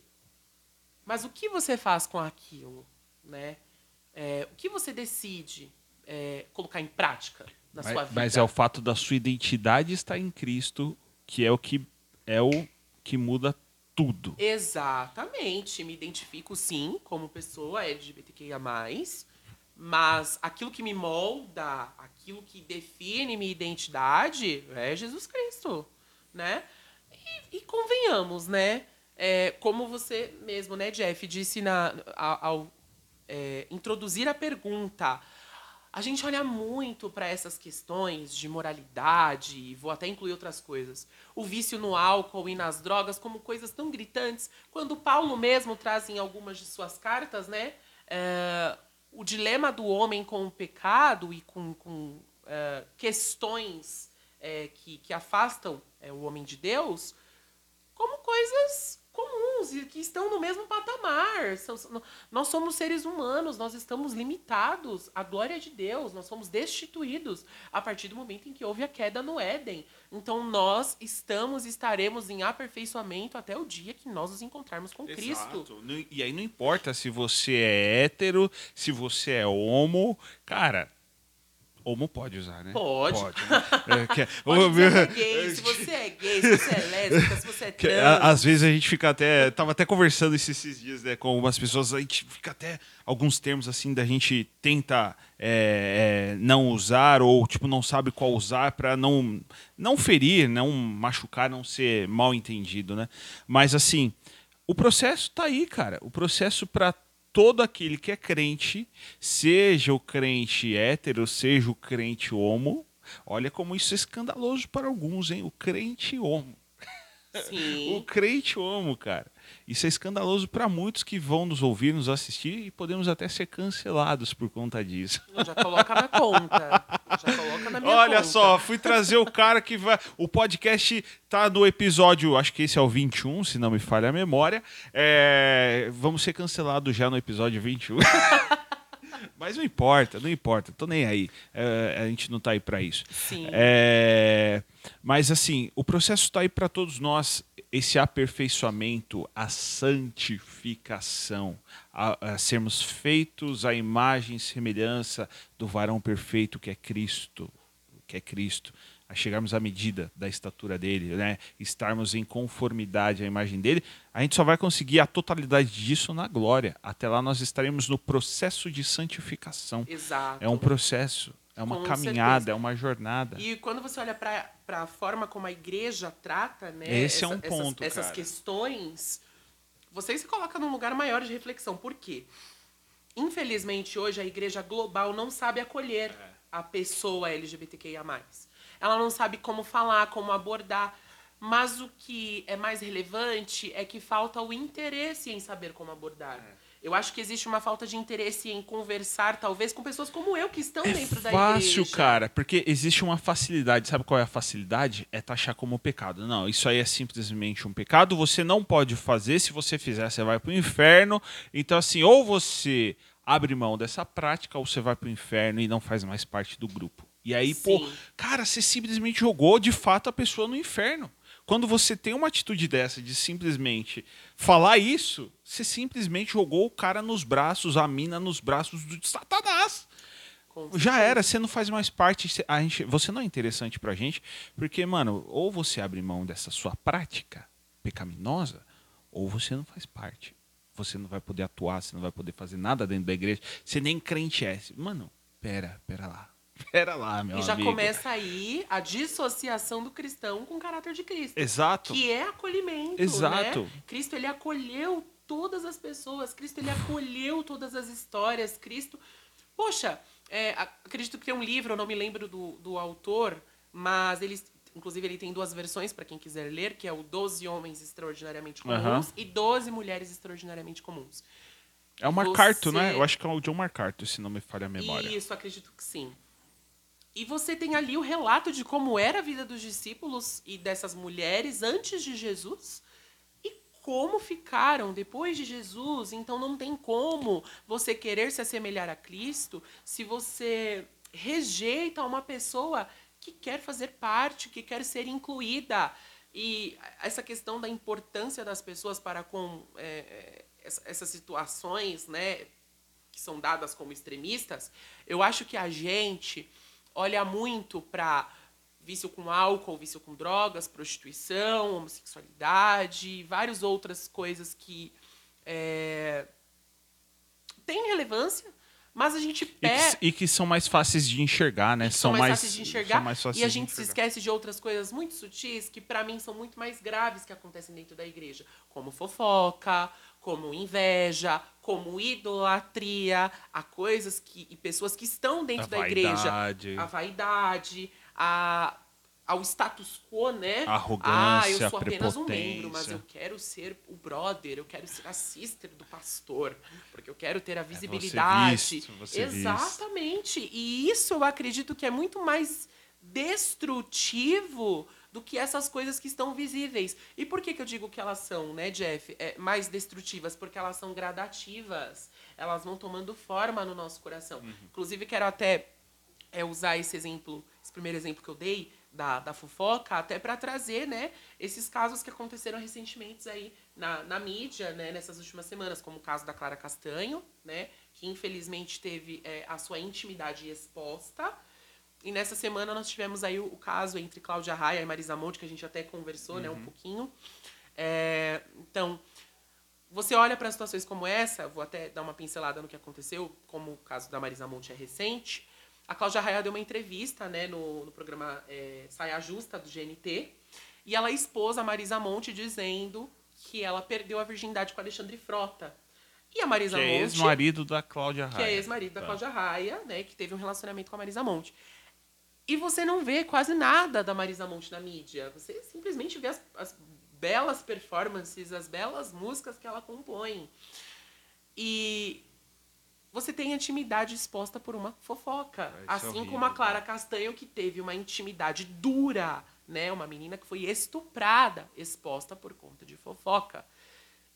Mas o que você faz com aquilo, né? É, o que você decide é, colocar em prática na mas, sua vida? Mas é o fato da sua identidade estar em Cristo que é o que é o que muda tudo. Exatamente. Me identifico sim como pessoa LGBTQIA+, mas aquilo que me molda, aquilo que define minha identidade é Jesus Cristo, né? E, e convenhamos, né? É, como você mesmo, né, Jeff, disse na, ao, ao é, introduzir a pergunta, a gente olha muito para essas questões de moralidade, vou até incluir outras coisas, o vício no álcool e nas drogas como coisas tão gritantes, quando Paulo mesmo traz em algumas de suas cartas, né, é, o dilema do homem com o pecado e com, com é, questões é, que, que afastam o homem de Deus, como coisas comuns e que estão no mesmo patamar. Nós somos seres humanos, nós estamos limitados à glória de Deus, nós somos destituídos a partir do momento em que houve a queda no Éden. Então nós estamos e estaremos em aperfeiçoamento até o dia que nós nos encontrarmos com Exato. Cristo. E aí não importa se você é hétero, se você é homo, cara, Homo pode usar, né? Pode. Pode, né? é, que, é- pode é gay, se você é gay, se você é lésbica, se você é trans. Que, às vezes a gente fica até... Tava até conversando esses, esses dias né, com algumas pessoas, a gente fica até... Alguns termos assim da gente tenta é, é, não usar ou tipo não sabe qual usar para não não ferir, não machucar, não ser mal entendido, né? Mas assim, o processo tá aí, cara. O processo para todo aquele que é crente, seja o crente hétero, seja o crente homo. Olha como isso é escandaloso para alguns, hein? O crente homo. Sim. o crente homo, cara. Isso é escandaloso para muitos que vão nos ouvir, nos assistir e podemos até ser cancelados por conta disso. Já coloca na conta. Já coloca na minha Olha conta. só, fui trazer o cara que vai. O podcast tá no episódio, acho que esse é o 21, se não me falha a memória. É... Vamos ser cancelados já no episódio 21. Mas não importa, não importa, tô nem aí. É, a gente não tá aí para isso. Sim. É, mas assim, o processo está aí para todos nós, esse aperfeiçoamento, a santificação, a, a sermos feitos à imagem e semelhança do varão perfeito que é Cristo, que é Cristo a chegarmos à medida da estatura dele, né? estarmos em conformidade à imagem dele, a gente só vai conseguir a totalidade disso na glória. Até lá nós estaremos no processo de santificação. Exato. É um processo, é uma Com caminhada, certeza. é uma jornada. E quando você olha para a forma como a igreja trata né, Esse essa, é um ponto, essas, essas questões, você se coloca num lugar maior de reflexão. Por quê? Infelizmente, hoje a igreja global não sabe acolher é. a pessoa LGBTQIA ela não sabe como falar, como abordar. Mas o que é mais relevante é que falta o interesse em saber como abordar. É. Eu acho que existe uma falta de interesse em conversar, talvez, com pessoas como eu que estão é dentro da igreja. É fácil, cara, porque existe uma facilidade. Sabe qual é a facilidade? É taxar como pecado. Não, isso aí é simplesmente um pecado. Você não pode fazer. Se você fizer, você vai para o inferno. Então, assim, ou você abre mão dessa prática, ou você vai para o inferno e não faz mais parte do grupo. E aí, pô, Sim. cara, você simplesmente jogou de fato a pessoa no inferno. Quando você tem uma atitude dessa de simplesmente falar isso, você simplesmente jogou o cara nos braços, a mina nos braços do Satanás. Já era, você não faz mais parte, a gente, você não é interessante pra gente, porque, mano, ou você abre mão dessa sua prática pecaminosa, ou você não faz parte. Você não vai poder atuar, você não vai poder fazer nada dentro da igreja, você nem crente é. Mano, pera, pera lá. Pera lá, meu E já amigo. começa aí a dissociação do cristão com o caráter de Cristo. Exato. Que é acolhimento, Exato. né? Cristo, ele acolheu todas as pessoas. Cristo, ele acolheu todas as histórias. Cristo... Poxa, é, acredito que tem um livro, eu não me lembro do, do autor, mas ele... Inclusive, ele tem duas versões para quem quiser ler, que é o 12 Homens Extraordinariamente Comuns Aham. e 12 Mulheres Extraordinariamente Comuns. É o Marcarto, Você- né? Eu acho que é o John Marcarto, se não me falha a memória. Isso, acredito que sim. E você tem ali o relato de como era a vida dos discípulos e dessas mulheres antes de Jesus e como ficaram depois de Jesus. Então não tem como você querer se assemelhar a Cristo se você rejeita uma pessoa que quer fazer parte, que quer ser incluída. E essa questão da importância das pessoas para com é, é, essa- essas situações, né, que são dadas como extremistas, eu acho que a gente olha muito para vício com álcool, vício com drogas, prostituição, homossexualidade, várias outras coisas que é, têm relevância, mas a gente E pega e que são mais fáceis de enxergar, né? que são mais, fáceis de são enxergar mais fáceis e a gente se esquece de outras coisas muito sutis que pra mim são muito mais graves que acontecem dentro da igreja, como fofoca, como inveja, como idolatria, a coisas que e pessoas que estão dentro A da igreja, vaidade. a vaidade, a ao status quo, né? A arrogância, ah, eu sou apenas um membro, mas eu quero ser o brother, eu quero ser a sister do pastor, porque eu quero ter a visibilidade. visto, você visto. Exatamente. E isso eu acredito que é muito mais destrutivo do que essas coisas que estão visíveis. E por que, que eu digo que elas são, né, Jeff, é, mais destrutivas? Porque elas são gradativas. Elas vão tomando forma no nosso coração. Uhum. Inclusive, quero até é, usar esse exemplo, esse primeiro exemplo que eu dei da, da fofoca, até para trazer, né, esses casos que aconteceram recentemente aí na, na mídia, né, nessas últimas semanas, como o caso da Clara Castanho, né, que infelizmente teve é, a sua intimidade exposta. E nessa semana nós tivemos aí o, o caso entre Cláudia Raia e Marisa Monte, que a gente até conversou, né, um pouquinho. É, então, você olha para situações como essa, vou até dar uma pincelada no que aconteceu, como o caso da Marisa Monte é recente. A Cláudia Raia deu uma entrevista né, no, no programa é, Saia Justa do GNT e ela expôs a Marisa Monte dizendo que ela perdeu a virgindade com Alexandre Frota. E a Marisa Que é Monte ex-marido da Cláudia Raia. que é ex-marido da Tá. Cláudia Raia, né, que teve um relacionamento com a Marisa Monte. E você não vê quase nada da Marisa Monte na mídia. Você simplesmente vê as, as belas performances, as belas músicas que ela compõe. E você tem a intimidade exposta por uma fofoca. isso é assim horrível, como a Clara Castanho, que teve uma intimidade dura, né? Uma menina que foi estuprada, exposta por conta de fofoca.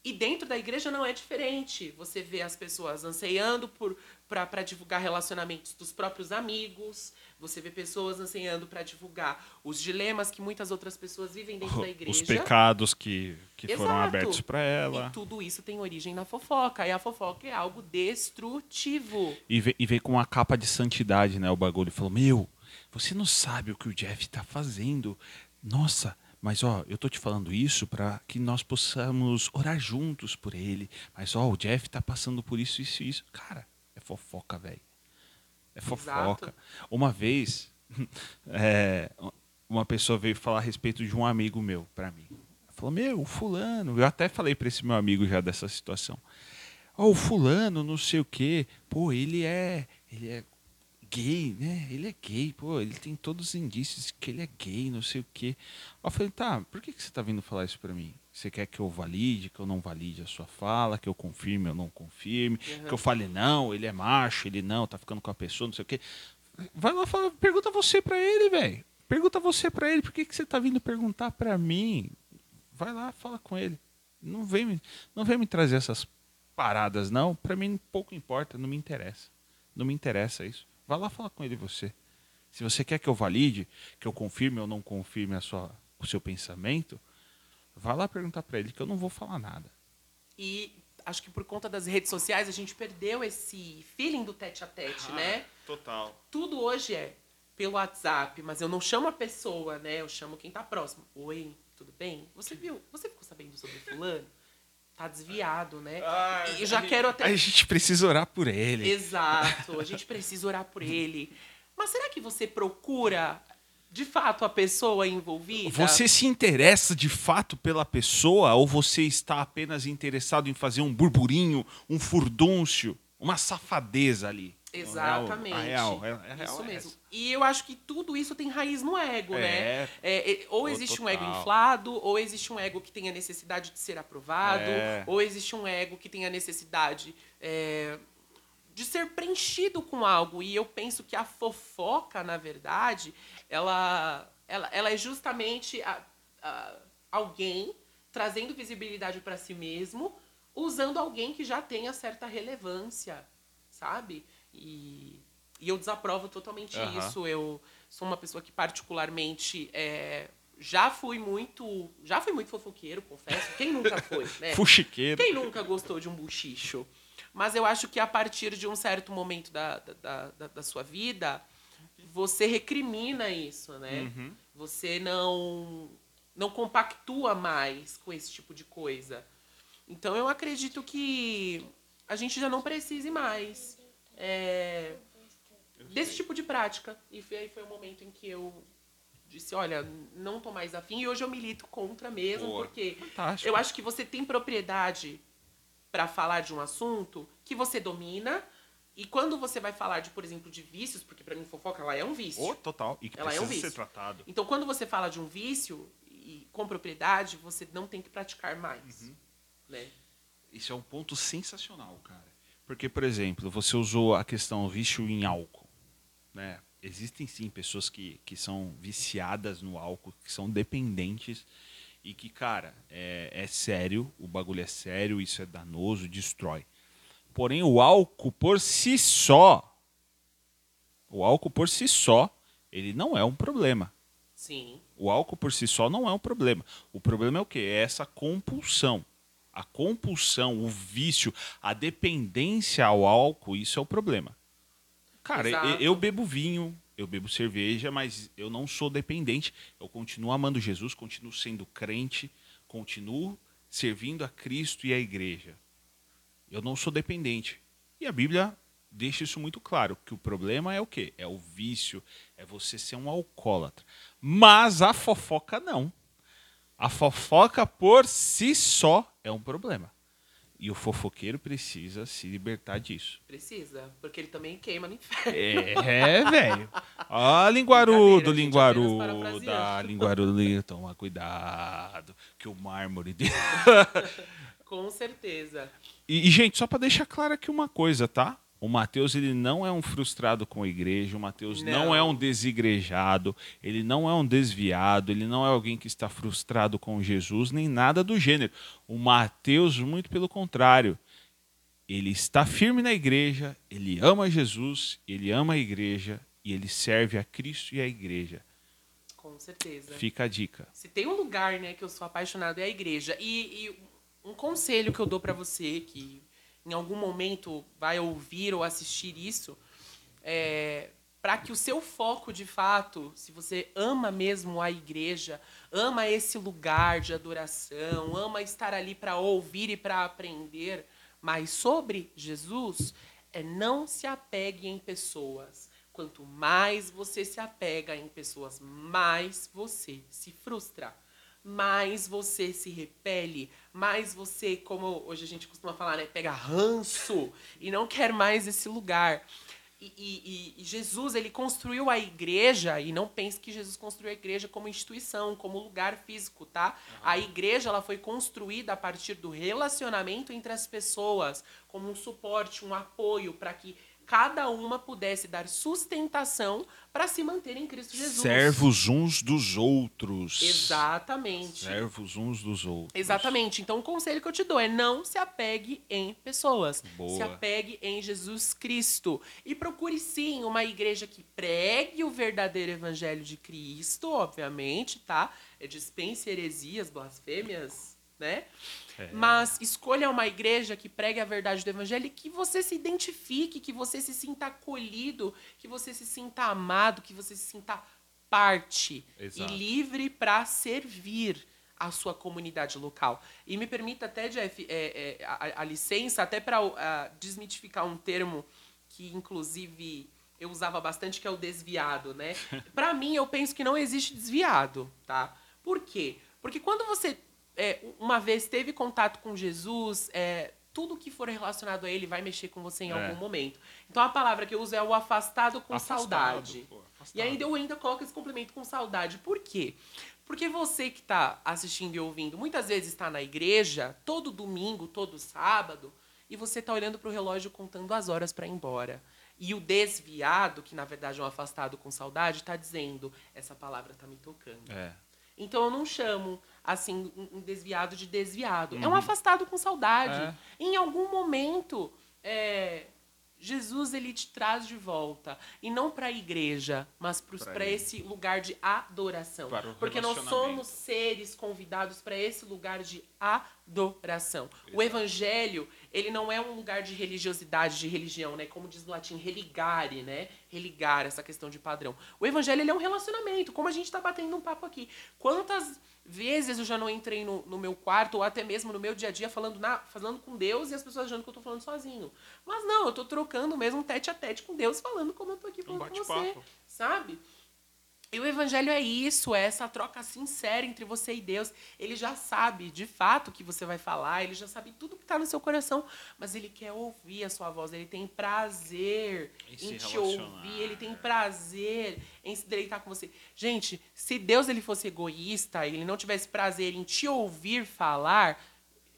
E dentro da igreja não é diferente. Você vê as pessoas anseiando por para divulgar relacionamentos dos próprios amigos. Você vê pessoas anseiando para divulgar os dilemas que muitas outras pessoas vivem dentro da igreja. Os pecados que, que foram abertos para ela. E tudo isso tem origem na fofoca. E a fofoca é algo destrutivo. E veio, e veio com uma capa de santidade, né? O bagulho. Falou: Meu, você não sabe o que o Jeff tá fazendo. Nossa, mas ó, eu tô te falando isso para que nós possamos orar juntos por ele. Mas ó, o Jeff tá passando por isso, isso e isso. Cara, é fofoca, velho. É fofoca. Uma vez, é, uma pessoa veio falar a respeito de um amigo meu para mim. Falou: Meu, o Fulano. Eu até falei para esse meu amigo já dessa situação. Ó, o fulano, não sei o quê, pô, ele é, ele é gay, né? Ele é gay, pô, ele tem todos os indícios que ele é gay, não sei o quê. Eu falei, tá, por que, que você tá vindo falar isso pra mim? Você quer que eu valide, que eu não valide a sua fala, que eu confirme ou não confirme, que eu fale, não, ele é macho, ele não, tá ficando com a pessoa, não sei o quê. Vai lá, fala, pergunta você pra ele, velho. Pergunta você pra ele, por que, que você tá vindo perguntar pra mim? Vai lá, fala com ele. Não vem, me- não vem me trazer essas paradas, não. Pra mim pouco importa, não me interessa. Não me interessa isso. Vai lá falar com ele você. Se você quer que eu valide, que eu confirme ou não confirme a sua, o seu pensamento, vá lá perguntar para ele que eu não vou falar nada. E acho que por conta das redes sociais a gente perdeu esse feeling do tete a tete, ah, né? Total. Tudo hoje é pelo WhatsApp, mas eu não chamo a pessoa, né? Eu chamo quem tá próximo. Oi, tudo bem? Você viu? Você ficou sabendo sobre fulano? Tá desviado, né? Ah, e já quero até. A gente precisa orar por ele. Exato, a gente precisa orar por ele. Mas será que você procura de fato a pessoa envolvida? Você se interessa de fato pela pessoa ou você está apenas interessado em fazer um burburinho, um furdúncio, uma safadeza ali? Exatamente. A real, a real, a real isso é mesmo. E eu acho que tudo isso tem raiz no ego, é, né? É, é, ou existe total. um ego inflado, ou existe um ego que tem a necessidade de ser aprovado, é. ou existe um ego que tem a necessidade é, de ser preenchido com algo. E eu penso que a fofoca, na verdade, ela, ela, ela é justamente a, a, alguém trazendo visibilidade para si mesmo, usando alguém que já tenha certa relevância, sabe? E, e eu desaprovo totalmente uhum. isso. Eu sou uma pessoa que particularmente é, já fui muito, já fui muito fofoqueiro, confesso. Quem nunca foi, né? Fuxiqueiro. Quem nunca gostou de um buchicho? Mas eu acho que a partir de um certo momento da, da, da, da sua vida, você recrimina isso, né? Uhum. Você não não compactua mais com esse tipo de coisa. Então eu acredito que a gente já não precise mais é, desse tipo de prática. E foi, foi o momento em que eu disse, olha, não tô mais afim. E hoje eu milito contra mesmo, Boa. porque Fantástico. eu acho que você tem propriedade para falar de um assunto que você domina. E quando você vai falar de, por exemplo, de vícios, porque para mim fofoca ela é um vício. Oh, total. E que ela é um vício. ser tratado. Então, quando você fala de um vício e com propriedade, você não tem que praticar mais. Uhum. Né? Isso é um ponto sensacional, cara. Porque, por exemplo, você usou a questão vício em álcool. Né? Existem sim pessoas que, que são viciadas no álcool, que são dependentes e que, cara, é, é sério, o bagulho é sério, isso é danoso, destrói. Porém, o álcool por si só, o álcool por si só, ele não é um problema. Sim. O álcool por si só não é um problema. O problema é o quê? É essa compulsão a compulsão, o vício, a dependência ao álcool, isso é o problema. Cara, eu, eu, bebo vinho, eu bebo cerveja, mas eu não sou dependente. Eu continuo amando Jesus, continuo sendo crente, continuo servindo a Cristo e a igreja. Eu não sou dependente. E a Bíblia deixa isso muito claro, que o problema é o quê? É o vício, é você ser um alcoólatra. Mas a fofoca não. A fofoca por si só é um problema. E o fofoqueiro precisa se libertar disso. Precisa, porque ele também queima no inferno. É, velho. Ó, linguarudo, linguarudo, da linguarudo, toma cuidado, que o mármore dele. Com certeza. E, e gente, só para deixar claro aqui uma coisa, tá? O Mateus ele não é um frustrado com a igreja, o Mateus não. não. é um desigrejado, ele não é um desviado, ele não é alguém que está frustrado com Jesus, nem nada do gênero. O Mateus, muito pelo contrário, ele está firme na igreja, ele ama Jesus, ele ama a igreja e ele serve a Cristo e a igreja. Com certeza. Fica a dica. Se tem um lugar, né, que eu sou apaixonado é a igreja. E, e um conselho que eu dou para você que em algum momento vai ouvir ou assistir isso, é, para que o seu foco de fato, se você ama mesmo a igreja, ama esse lugar de adoração, ama estar ali para ouvir e para aprender mais sobre Jesus, é não se apegue em pessoas. Quanto mais você se apega em pessoas, mais você se frustra mais você se repele, mais você, como hoje a gente costuma falar, né, pega ranço e não quer mais esse lugar. E, e, e, Jesus ele construiu a igreja e não pense que Jesus construiu a igreja como instituição, como lugar físico, tá? Uhum. A igreja ela foi construída a partir do relacionamento entre as pessoas, como um suporte, um apoio para que cada uma pudesse dar sustentação para se manter em Cristo Jesus. Servos uns dos outros. Exatamente. Servos uns dos outros. Exatamente. Então, o conselho que eu te dou é não se apegue em pessoas. Boa. Se apegue em Jesus Cristo. E procure, sim, uma igreja que pregue o verdadeiro evangelho de Cristo, obviamente, tá? É, dispense heresias, blasfêmias, né? É. Mas escolha uma igreja que pregue a verdade do evangelho e que você se identifique, que você se sinta acolhido, que você se sinta amado, que você se sinta parte Exato. e livre para servir a sua comunidade local. E me permita até, Jeff, é, é, a, a licença, até para desmitificar um termo que, inclusive, eu usava bastante, que é o desviado, né? para mim, eu penso que não existe desviado, tá? Por quê? Porque quando você é, uma vez teve contato com Jesus, é, tudo que for relacionado a ele vai mexer com você em É. algum momento. Então a palavra que eu uso é o afastado com Afastado, saudade. pô, afastado. E ainda eu ainda coloco esse complemento com saudade. Por quê? Porque você que está assistindo e ouvindo, muitas vezes está na igreja, todo domingo, todo sábado, e você está olhando para o relógio contando as horas para ir embora. E o desviado, que na verdade é um afastado com saudade, está dizendo: essa palavra está me tocando. É. Então eu não chamo assim um desviado de desviado. É um afastado com saudade. É. Em algum momento, é, Jesus ele te traz de volta e não para a igreja, mas para esse lugar de adoração. O Porque nós somos seres convidados para esse lugar de adoração. O Exato. evangelho, ele não é um lugar de religiosidade, de religião, né? Como diz no latim, religare, né? Religar essa questão de padrão. O evangelho, ele é um relacionamento, como a gente está batendo um papo aqui. Quantas vezes eu já não entrei no, no meu quarto, ou até mesmo no meu dia a dia, falando, na, falando com Deus e as pessoas achando que eu tô falando sozinho. Mas não, eu tô trocando mesmo tete a tete com Deus, falando como eu tô aqui Um falando com você. Sabe? E o evangelho é isso, é essa troca sincera entre você e Deus. Ele já sabe de fato o que você vai falar, ele já sabe tudo que está no seu coração, mas ele quer ouvir a sua voz, ele tem prazer Em te ouvir, ele tem prazer em se deleitar com você. Gente, se Deus ele fosse egoísta, ele não tivesse prazer em te ouvir falar,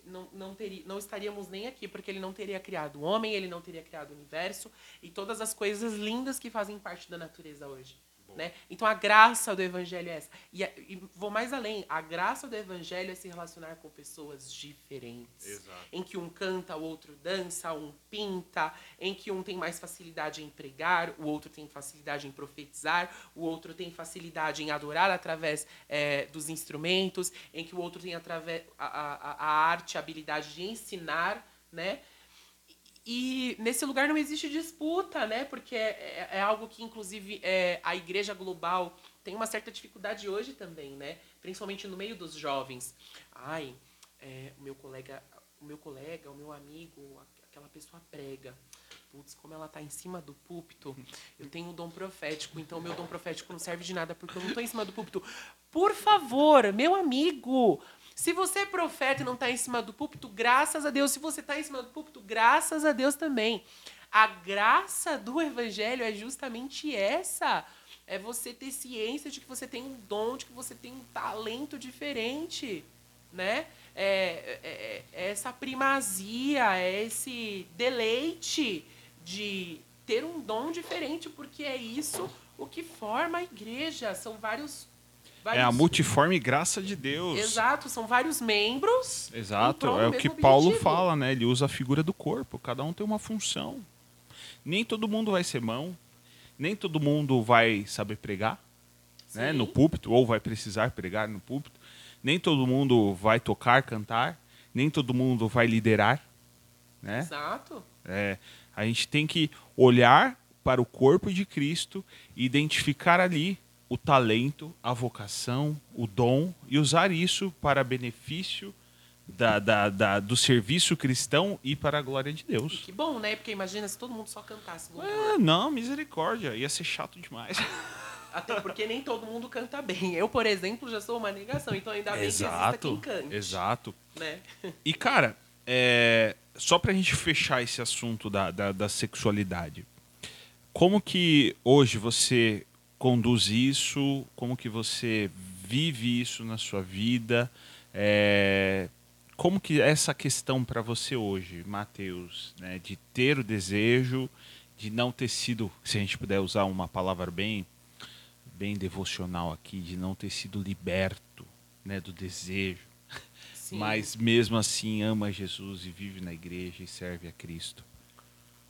não, não, teria, não estaríamos nem aqui, porque ele não teria criado o homem, ele não teria criado o universo e todas as coisas lindas que fazem parte da natureza hoje. Né? Então a graça do evangelho é essa. E, e vou mais além, a graça do evangelho é se relacionar com pessoas diferentes. Exato. Em que um canta, o outro dança, um pinta, em que um tem mais facilidade em pregar, o outro tem facilidade em profetizar, o outro tem facilidade em adorar através eh, dos instrumentos, em que o outro tem através a, a, a arte, a habilidade de ensinar, né? E nesse lugar não existe disputa, né? Porque é, é- é algo que, inclusive, é, a igreja global tem uma certa dificuldade hoje também, né? Principalmente no meio dos jovens. Ai, é, o meu colega, o meu colega, o meu amigo, aquela pessoa prega. Putz, como ela tá em cima do púlpito, eu tenho um dom profético, então meu dom profético não serve de nada porque eu não tô em cima do púlpito. Por favor, meu amigo, se você é profeta e não está em cima do púlpito, graças a Deus. Se você está em cima do púlpito, graças a Deus também. A graça do evangelho é justamente essa. É você ter ciência de que você tem um dom, de que você tem um talento diferente, né? É, é- é essa primazia, é esse deleite de ter um dom diferente, porque é isso o que forma a igreja. São vários... É a vários multiforme graça de Deus. Exato, são vários membros. em Exato, é o que Paulo objetivo. fala, né? Ele usa a figura do corpo, cada um tem uma função. Nem todo mundo vai ser mão, nem todo mundo vai saber pregar, né, Sim. no púlpito, ou vai precisar pregar no púlpito. Nem todo mundo vai tocar, cantar, nem todo mundo vai liderar, né? Exato. É, a gente tem que olhar para o corpo de Cristo e identificar ali o talento, a vocação, o dom e usar isso para benefício da, da- da- do serviço cristão e para a glória de E Deus. que bom, né? Porque imagina se todo mundo só cantasse. É, não, misericórdia, ia ser chato demais. Até porque nem todo mundo canta bem. Eu, por exemplo, já sou uma negação, então ainda bem que exista quem cante. exato. Né? E, cara, é, só pra gente fechar esse assunto da, da, da sexualidade, como que hoje você conduz isso? Como que você vive isso na sua vida? É, como que é essa questão para você hoje, Mateus, né, de ter o desejo, de não ter sido, se a gente puder usar uma palavra bem, bem devocional aqui, de não ter sido liberto, né, do desejo, Sim. mas mesmo assim ama Jesus e vive na igreja e serve a Cristo.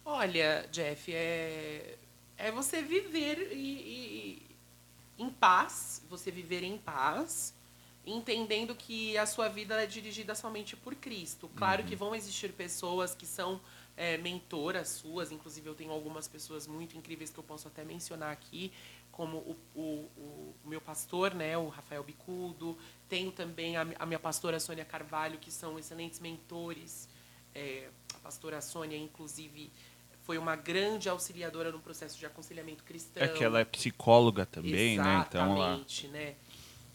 Olha, Jeff, é, é você viver e, e- em paz, você viver em paz, entendendo que a sua vida é dirigida somente por Cristo. Claro que vão existir pessoas que são é, mentoras suas, inclusive eu tenho algumas pessoas muito incríveis que eu posso até mencionar aqui, como o, o- o- o meu pastor, né, o Rafael Bicudo, tenho também a, a minha pastora Sônia Carvalho, que são excelentes mentores. É, a pastora Sônia, inclusive, foi uma grande auxiliadora no processo de aconselhamento cristão. É que ela é psicóloga também, né? Então ela Exatamente, né?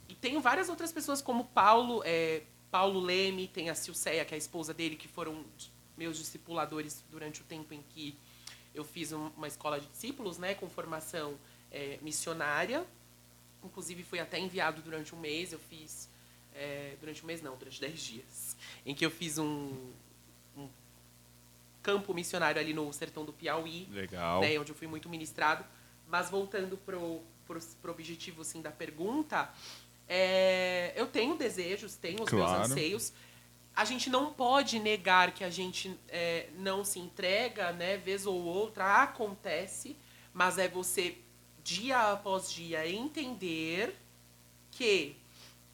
E tenho várias outras pessoas, como Paulo, é, Paulo Leme, tem a Silceia, que é a esposa dele, que foram meus discipuladores durante o tempo em que eu fiz um- uma escola de discípulos, né, com formação é, missionária. Inclusive, fui até enviado durante um mês, eu fiz... é, durante um mês não, durante dez dias. Em que eu fiz um, um campo missionário ali no sertão do Piauí legal. né, onde eu fui muito ministrado. Mas voltando pro, pro, pro objetivo assim, da pergunta, é, eu tenho desejos, tenho os Claro. meus anseios. A gente não pode negar que a gente é, não se entrega, né? Vez ou outra acontece, mas é você, dia após dia, entender que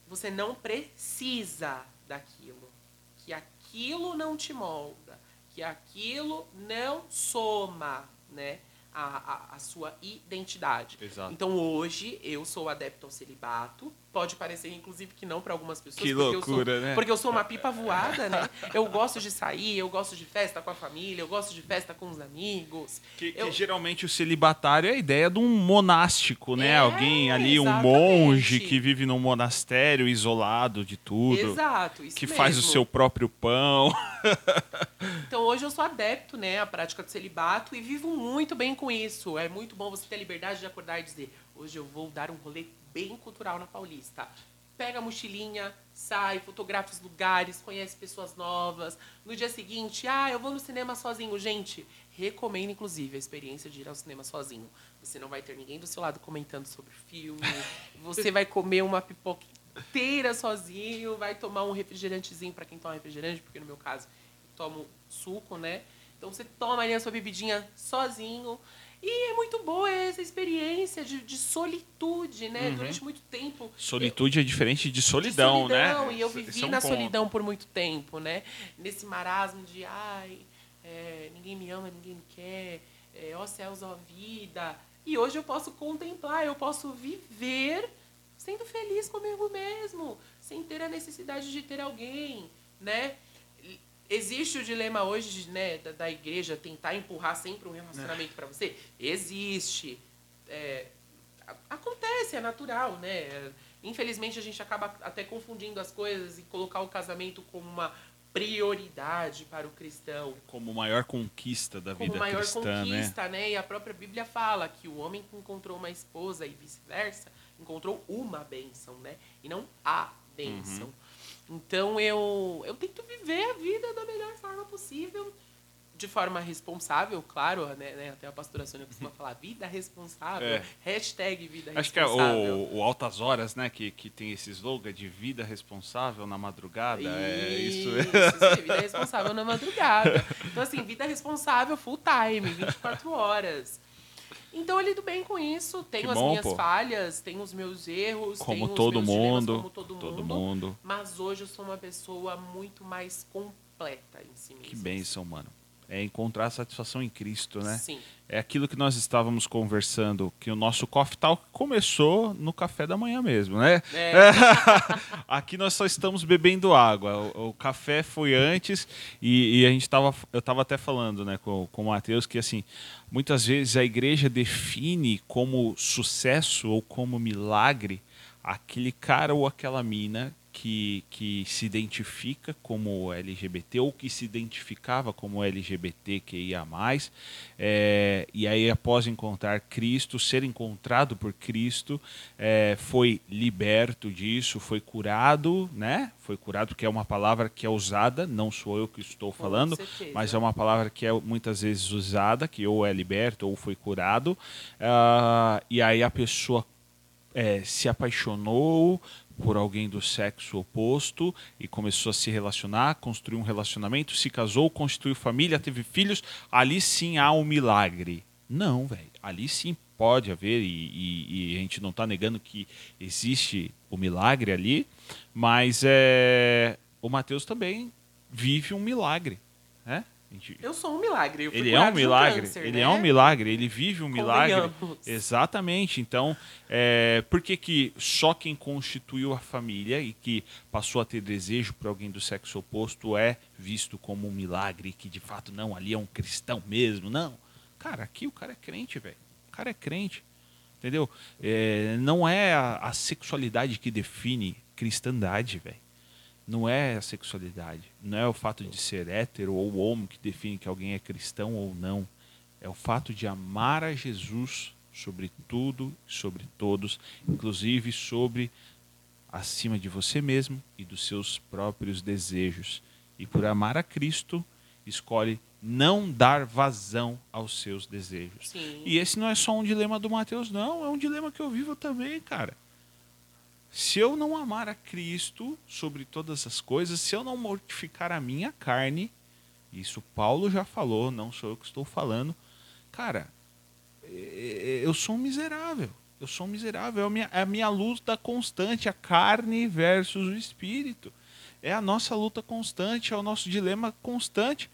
você não precisa daquilo, que aquilo não te molda, que aquilo não soma, né, a, a, a sua identidade. Exato. Então hoje eu sou adepto ao celibato. Pode parecer, inclusive, que não para algumas pessoas. Que porque loucura, eu sou, né? Porque eu sou uma pipa voada, né? Eu gosto de sair, eu gosto de festa com a família, eu gosto de festa com os amigos. Que, que Eu- geralmente o celibatário é a ideia de um monástico, né? É, Alguém ali, um exatamente. monge que vive num monastério isolado de tudo, Exato, isso que faz o mesmo. seu próprio pão. Então hoje eu sou adepto, né, à prática do celibato e vivo muito bem com isso. É muito bom você ter a liberdade de acordar e dizer: hoje eu vou dar um rolê bem cultural na Paulista. Pega a mochilinha, sai, fotografa os lugares, conhece pessoas novas. No dia seguinte, ah, eu vou no cinema sozinho. Gente, recomendo inclusive a experiência de ir ao cinema sozinho. Você não vai ter ninguém do seu lado comentando sobre o filme. Você vai comer uma pipoca inteira sozinho, vai tomar um refrigerantezinho para quem toma refrigerante, porque no meu caso eu tomo suco, né? Então você toma ali a sua bebidinha sozinho. E é muito boa essa experiência de, de solitude, né? Durante muito tempo. Solitude é diferente de de solidão, solidão, né? E eu vivi é um na ponto. solidão por muito tempo, né? Nesse marasmo de, ai, é, ninguém me ama, ninguém me quer, é, ó céus, ó vida. E hoje eu posso contemplar, eu posso viver sendo feliz comigo mesmo, sem ter a necessidade de ter alguém, né? Existe o dilema hoje né, da, da igreja tentar empurrar sempre um relacionamento para você? Existe. É, acontece, é natural, né? Infelizmente a gente acaba até confundindo as coisas e colocar o casamento como uma prioridade para o cristão Como maior conquista da como vida maior cristã, né? conquista, né? E a própria Bíblia fala que o homem que encontrou uma esposa e vice-versa encontrou uma bênção, né? E não a bênção. Uhum. Então eu, eu tento viver a vida da melhor forma possível, de forma responsável, claro, né? né? Até a pastora Sônia costuma falar vida responsável, É. hashtag vida Acho que é responsável. o, o Altas Horas, né? Que, que tem esse slogan de vida responsável na madrugada. É isso. Isso, isso aí, vida responsável na madrugada. Então, assim, vida responsável full time, 24 horas. Então eu lido bem com isso, tenho Que as bom, minhas pô. falhas, tenho os meus erros, Como tenho todo os meus dilemas, mundo. como todo, todo mundo, mundo. Mas hoje eu sou uma pessoa muito mais completa em si mesma. Que bênção, mano. É encontrar satisfação em Cristo, né? Sim. É aquilo que nós estávamos conversando, que o nosso Coffee Talk começou no café da manhã mesmo, né? É. Aqui nós só estamos bebendo água. O, o café foi antes e, e a gente tava, eu estava até falando, né, com, com o Matheus que assim, muitas vezes a igreja define como sucesso ou como milagre aquele cara ou aquela mina que, que se identifica como LGBT ou que se identificava como LGBTQIA+, é, e aí após encontrar Cristo, ser encontrado por Cristo, é, foi liberto disso, foi curado, né? Foi curado porque é uma palavra que é usada, não sou eu que estou falando, mas é uma palavra que é muitas vezes usada, que ou é liberto ou foi curado, uh, e aí a pessoa é, se apaixonou por alguém do sexo oposto e começou a se relacionar, construiu um relacionamento, se casou, constituiu família, teve filhos, ali sim há um milagre. Não, velho. Ali sim pode haver, e, e, e a gente não está negando que existe o milagre ali, mas é, o Mateus também vive um milagre. Né? Gente... Eu sou um milagre. Ele é um milagre. Câncer, ele né? é um milagre. Ele vive um milagre. Exatamente. Então, é, por que, que só quem constituiu a família e que passou a ter desejo por alguém do sexo oposto é visto como um milagre? Que de fato não, ali é um cristão mesmo? Não. Cara, aqui o cara é crente, velho. O cara é crente. Entendeu? É, não é a, a sexualidade que define cristandade, velho não é a sexualidade, não é o fato de ser hétero ou homo que define que alguém é cristão ou não. É o fato de amar a Jesus sobre tudo, sobre todos, inclusive sobre acima de você mesmo e dos seus próprios desejos. E por amar a Cristo, escolhe não dar vazão aos seus desejos. Sim. E esse não é só um dilema do Mateus, não, é um dilema que eu vivo também, cara. Se eu não amar a Cristo sobre todas as coisas, se eu não mortificar a minha carne, isso Paulo já falou, não sou eu que estou falando, cara, é, é, eu sou um miserável. Eu sou um miserável. É a minha, é a minha luta constante, a carne versus o espírito. É a nossa luta constante, é o nosso dilema constante.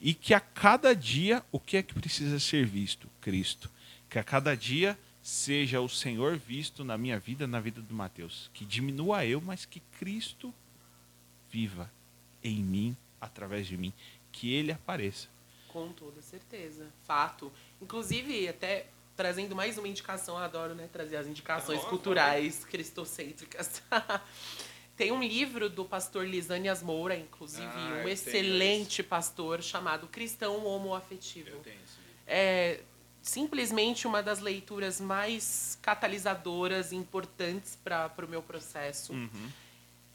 E que a cada dia, o que é que precisa ser visto? Cristo. Que a cada dia seja o Senhor visto na minha vida, na vida do Mateus. Que diminua eu, mas que Cristo viva em mim, através de mim. Que ele apareça. Com toda certeza. Fato. Inclusive, até trazendo mais uma indicação, eu adoro né, trazer as indicações culturais cristocêntricas. Tem um livro do pastor Lisânias Moura, inclusive, ah, um excelente pastor, chamado Cristão Homoafetivo. Eu tenho esse livro. É, simplesmente uma das leituras mais catalisadoras e importantes para o meu processo. Uhum.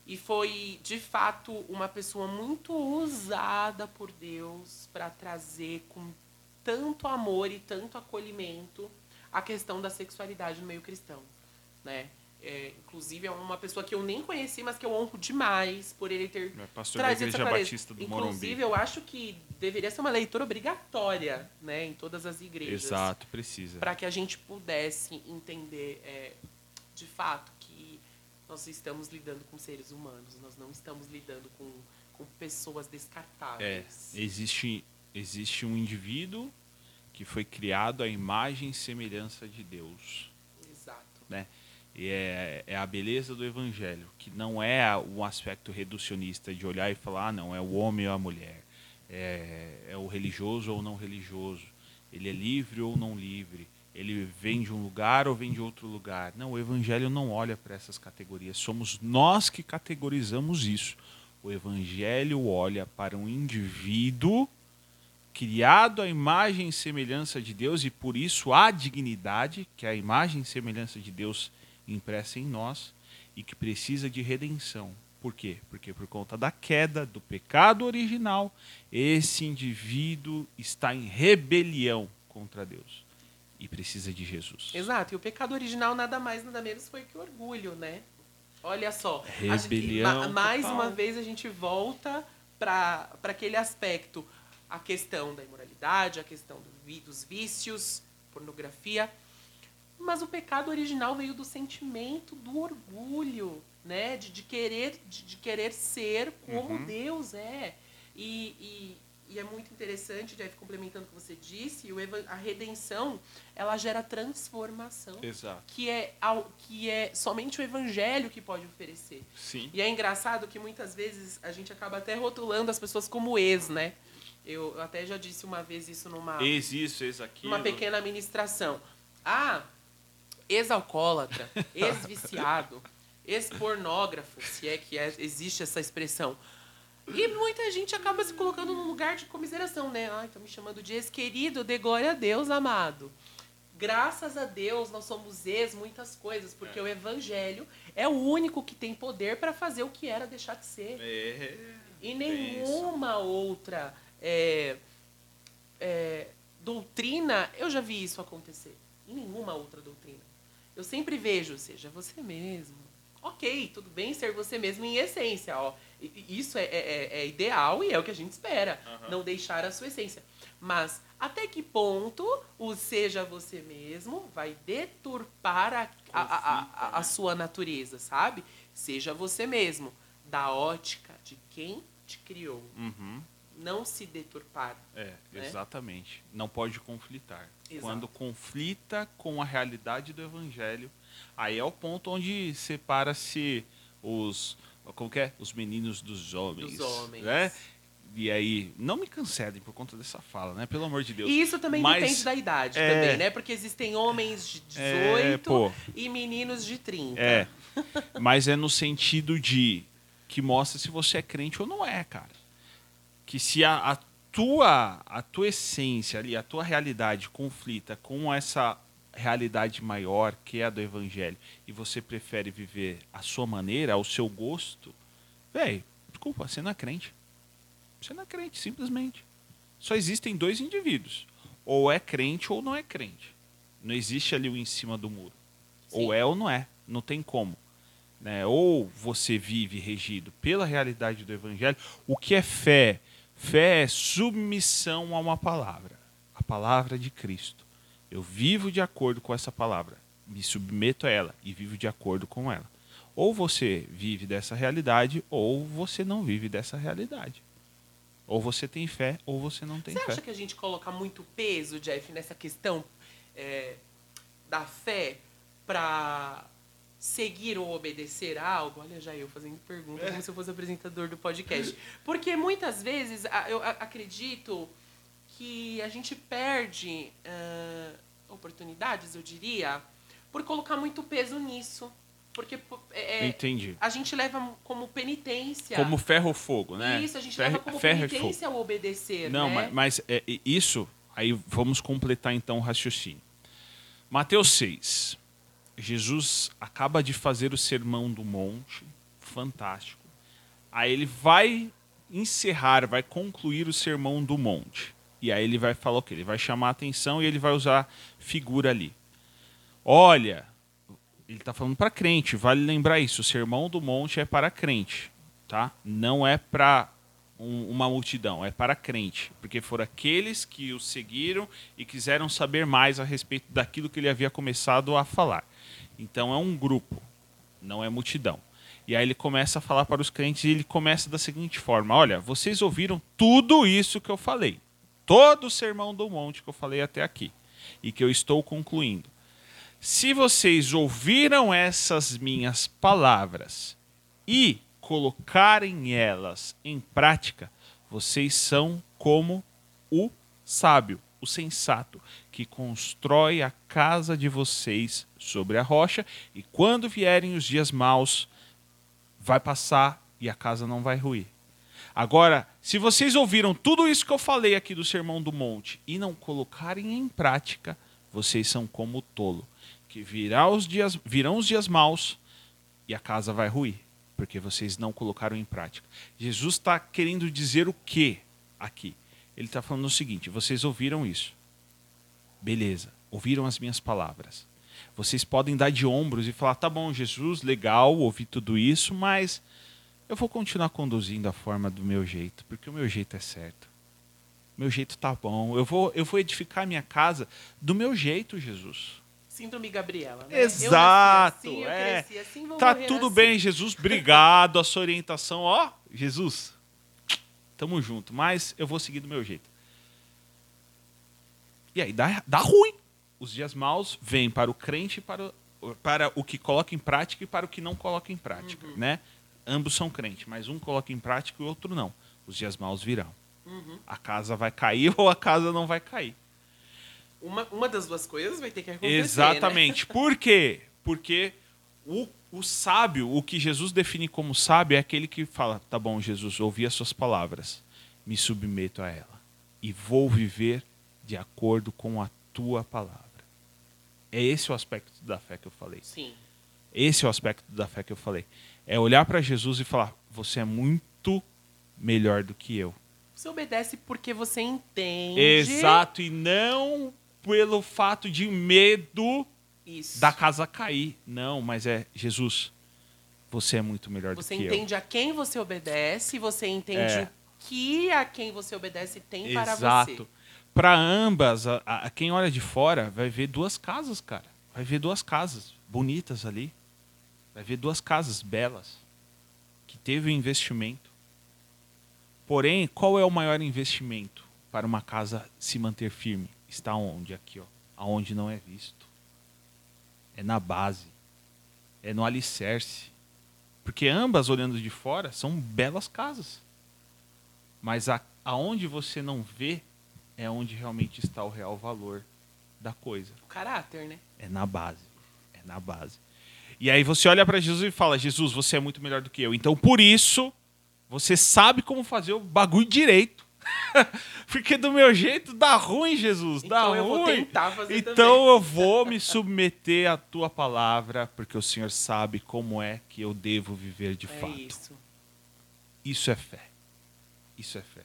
E foi, de fato, uma pessoa muito usada por Deus para trazer com tanto amor e tanto acolhimento a questão da sexualidade no meio cristão, né? É, inclusive, é uma pessoa que eu nem conheci, mas que eu honro demais por ele ter é pastor trazido da Igreja Batista do Inclusive, eu acho que deveria ser uma leitura obrigatória né, em todas as igrejas. Exato, precisa. Para que a gente pudesse entender, é, de fato, que nós estamos lidando com seres humanos, nós não estamos lidando com, com pessoas descartáveis. É, existe, existe um indivíduo que foi criado à imagem e semelhança de Deus. Exato. Né? E é, é a beleza do evangelho, que não é um aspecto reducionista de olhar e falar, ah, não, é o homem ou a mulher, é, é o religioso ou não religioso, ele é livre ou não livre, ele vem de um lugar ou vem de outro lugar. Não, o evangelho não olha para essas categorias, somos nós que categorizamos isso. O evangelho olha para um indivíduo criado à imagem e semelhança de Deus e por isso a dignidade, que é a imagem e semelhança de Deus impressa em nós e que precisa de redenção. Por quê? Porque por conta da queda, do pecado original, esse indivíduo está em rebelião contra Deus e precisa de Jesus. Exato, e o pecado original nada mais, nada menos foi que o orgulho, né? Olha só, rebelião. Mais total. uma vez a gente volta para aquele aspecto, a questão da imoralidade, a questão do, dos vícios, pornografia, mas o pecado original veio do sentimento do orgulho, né? De, de querer, de, de, querer ser como uhum. Deus é. E, e, e, é muito interessante, Jeff, complementando o que você disse, o, a redenção, ela gera transformação. Exato. Que é, que é somente o evangelho que pode oferecer. Sim. E é engraçado que muitas vezes a gente acaba até rotulando as pessoas como ex, né? Eu até já disse uma vez isso numa... Ex isso, ex aquilo. Numa pequena administração. Ah, ex-alcoólatra, ex-viciado, ex-pornógrafo, se é que é- existe essa expressão. E muita gente acaba se colocando num lugar de comiseração, né? Ai, estão me chamando de ex-querido, de glória a Deus, amado. Graças a Deus nós somos ex muitas coisas, porque o evangelho é o único que tem poder para fazer o que era deixar de ser. É, E nenhuma outra é, é, doutrina eu já vi isso acontecer. Em nenhuma outra doutrina. Eu sempre vejo, seja você mesmo. Ok, tudo bem ser você mesmo em essência. Ó. Isso é, é- é ideal e é o que a gente espera. Não deixar a sua essência. Mas até que ponto o seja você mesmo vai deturpar a, a, a- a- a sua natureza, sabe? Seja você mesmo. Da ótica de quem te criou. Uhum. Não se deturpar. É, Né? exatamente. Não pode conflitar. Exato. Quando conflita com a realidade do evangelho, aí é o ponto onde separa-se os como que é? Os meninos dos homens. Dos homens. Né? E aí, não me cancelem por conta dessa fala, né? Pelo amor de Deus. E isso também Mas- depende da idade é- também, né? Porque existem homens de É, 18 pô. e meninos de 30. É. Mas é no sentido de que mostra se você é crente ou não é, cara. Que se a, a tua a tua essência ali, a tua realidade conflita com essa realidade maior que é a do evangelho e você prefere viver a sua maneira, ao seu gosto, velho, desculpa, você não é crente. Você não é crente, simplesmente. Só existem dois indivíduos. Ou é crente ou não é crente. Não existe ali o em cima do muro. Sim. Ou é ou não é. Não tem como. Né? Ou você vive regido pela realidade do evangelho. O que é fé? Fé é submissão a uma palavra. A palavra de Cristo. Eu vivo de acordo com essa palavra. Me submeto a ela e vivo de acordo com ela. Ou você vive dessa realidade, ou você não vive dessa realidade. Ou você tem fé, ou você não tem Você fé. acha que a gente coloca muito peso, Jeff, nessa questão é, da fé pra seguir ou obedecer a algo? Olha, já eu fazendo pergunta como se eu fosse apresentador do podcast. Porque muitas vezes eu acredito que a gente perde ah, oportunidades, eu diria, por colocar muito peso nisso. Porque é, é, Entendi. a gente leva como penitência. Como ferro ou fogo, né? Isso, a gente ferro, leva como ferro e fogo. penitência ao obedecer, Não, né? mas, mas, é, isso, aí vamos completar então o raciocínio. Mateus 6. Jesus acaba de fazer o sermão do monte, fantástico. Aí ele vai encerrar, vai concluir o sermão do monte. E aí ele vai falar o? Ele vai chamar a atenção e ele vai usar figura ali. Olha, ele está falando para crente, vale lembrar isso. O sermão do monte é para crente, tá? Não é para um- uma multidão, é para crente, porque foram aqueles que o seguiram e quiseram saber mais a respeito daquilo que ele havia começado a falar. Então é um grupo, não é multidão. E aí ele começa a falar para os crentes e ele começa da seguinte forma: Olha, vocês ouviram tudo isso que eu falei, todo o sermão do monte que eu falei até aqui e que eu estou concluindo. Se vocês ouviram essas minhas palavras e colocarem elas em prática, vocês são como o sábio, o sensato, que constrói a casa de vocês sobre a rocha, e quando vierem os dias maus, vai passar e a casa não vai ruir. Agora, se vocês ouviram tudo isso que eu falei aqui do Sermão do Monte e não colocarem em prática, vocês são como o tolo, que virá os dias, virão os dias maus e a casa vai ruir, porque vocês não colocaram em prática. Jesus está querendo dizer o que aqui? Ele está falando o seguinte: vocês ouviram isso. Beleza, ouviram as minhas palavras. Vocês podem dar de ombros e falar: tá bom, Jesus, legal, ouvi tudo isso, mas eu vou continuar conduzindo a forma do meu jeito, porque o meu jeito é certo. Meu jeito tá bom. Eu vou, eu vou edificar minha casa do meu jeito, Jesus. Síndrome Gabriela, né? Exato, Eu nasci assim, eu é. cresci assim, vou Tá tudo assim. bem, Jesus. Obrigado a sua orientação. Ó, Jesus, tamo junto, mas eu vou seguir do meu jeito. E aí dá, dá ruim. Os dias maus vêm para o crente, e para, o- para o que coloca em prática e para o que não coloca em prática, Uhum. né? Ambos são crentes, mas um coloca em prática e o outro não. Os dias maus virão. Uhum. A casa vai cair ou a casa não vai cair. Uma, uma das duas coisas vai ter que acontecer, né? Exatamente. Por quê? Porque O, o sábio, o que Jesus define como sábio, é aquele que fala: tá bom, Jesus, ouvi as suas palavras, me submeto a ela e vou viver de acordo com a tua palavra. É esse o aspecto da fé que eu falei. Sim. Esse é o aspecto da fé que eu falei. É olhar para Jesus e falar: você é muito melhor do que eu. Você obedece porque você entende. Exato, e não pelo fato de medo Isso. da casa cair. Não, mas é Jesus. Você é muito melhor Você do que entende a quem você obedece, você entende É. o que a quem você obedece tem eu. para Exato. Para ambas, a, a- quem olha de fora vai ver duas casas, cara. Vai ver duas casas bonitas ali. Vai ver duas casas belas que teve um investimento. Porém, qual é o maior investimento para uma casa se manter firme? Está onde? Aqui, ó. Aonde não é visto. É na base. É no alicerce. Porque ambas, olhando de fora, são belas casas. Mas a, aonde você não vê é onde realmente está o real valor da coisa. O caráter, né? É na base. É na base. E aí você olha para Jesus e fala: Jesus, você é muito melhor do que eu. Então por isso, você sabe como fazer o bagulho direito. Porque do meu jeito dá ruim, Jesus. Dá Então eu vou ruim. tentar fazer então também. eu vou me submeter à tua palavra, porque o Senhor sabe como é que eu devo viver de é fato. isso. Isso é fé. Isso é fé.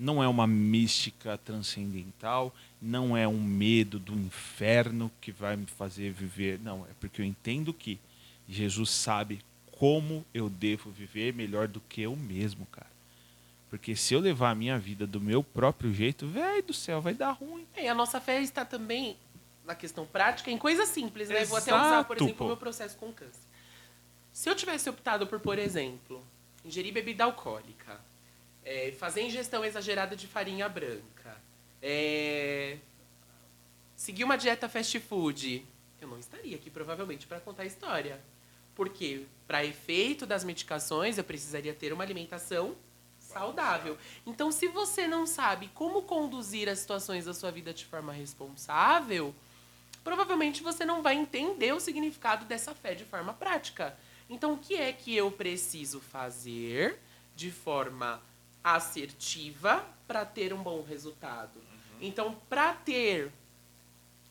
Não é uma mística transcendental, não é um medo do inferno que vai me fazer viver. Não, é porque eu entendo que Jesus sabe como eu devo viver melhor do que eu mesmo, cara. Porque se eu levar a minha vida do meu próprio jeito, velho do céu, vai dar ruim. É, E a nossa fé está também na questão prática, em coisas simples, né? Vou até usar, por Exato, exemplo, o meu processo com câncer. Se eu tivesse optado por, por exemplo, ingerir bebida alcoólica, é, fazer ingestão exagerada de farinha branca, é, seguir uma dieta fast food, eu não estaria aqui provavelmente para contar a história. Porque, para efeito das medicações, eu precisaria ter uma alimentação saudável. Então, se você não sabe como conduzir as situações da sua vida de forma responsável, provavelmente você não vai entender o significado dessa fé de forma prática. Então, o que é que eu preciso fazer de forma assertiva para ter um bom resultado? Então, para ter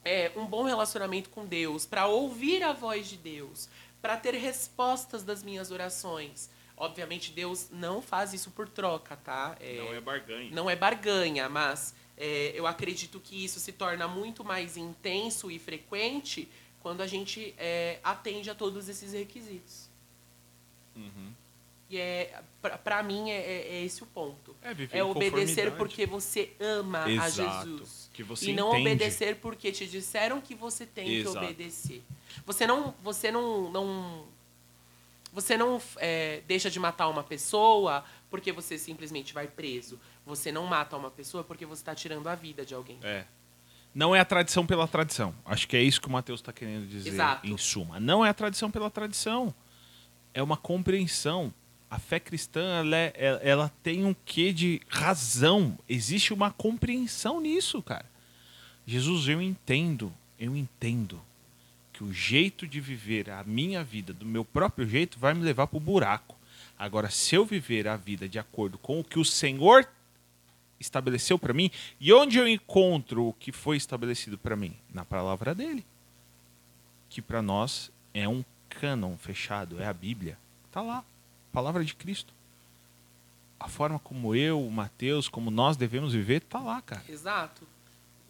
é, um bom relacionamento com Deus, para ouvir a voz de Deus, para ter respostas das minhas orações. Obviamente, Deus não faz isso por troca, tá? É, barganha. não é barganha, mas é, eu acredito que isso se torna muito mais intenso e frequente quando a gente é, atende a todos esses requisitos. Uhum. E é, pra, pra mim, é, é- é esse o ponto. É viver É obedecer porque você ama a Exato. Jesus. Que você e não entende. obedecer porque te disseram que você tem Exato. que obedecer. Você não, você não, não, você não é, deixa de matar uma pessoa porque você simplesmente vai preso. Você não mata uma pessoa porque você está tirando a vida de alguém. É. Não é a tradição pela tradição. Acho que é isso que o Mateus está querendo dizer, Exato. em suma. Não é a tradição pela tradição. É uma compreensão. A fé cristã, ela, é- ela- tem um quê de razão. Existe uma compreensão nisso, cara. Jesus, eu entendo, eu entendo que o jeito de viver a minha vida do meu próprio jeito vai me levar para o buraco. Agora, se eu viver a vida de acordo com o que o Senhor estabeleceu para mim, e onde eu encontro o que foi estabelecido para mim? Na palavra dele. Que para nós é um cânon fechado, é a Bíblia. Tá lá, palavra de Cristo. A forma como eu, o Mateus, como nós devemos viver, tá lá, cara. Exato.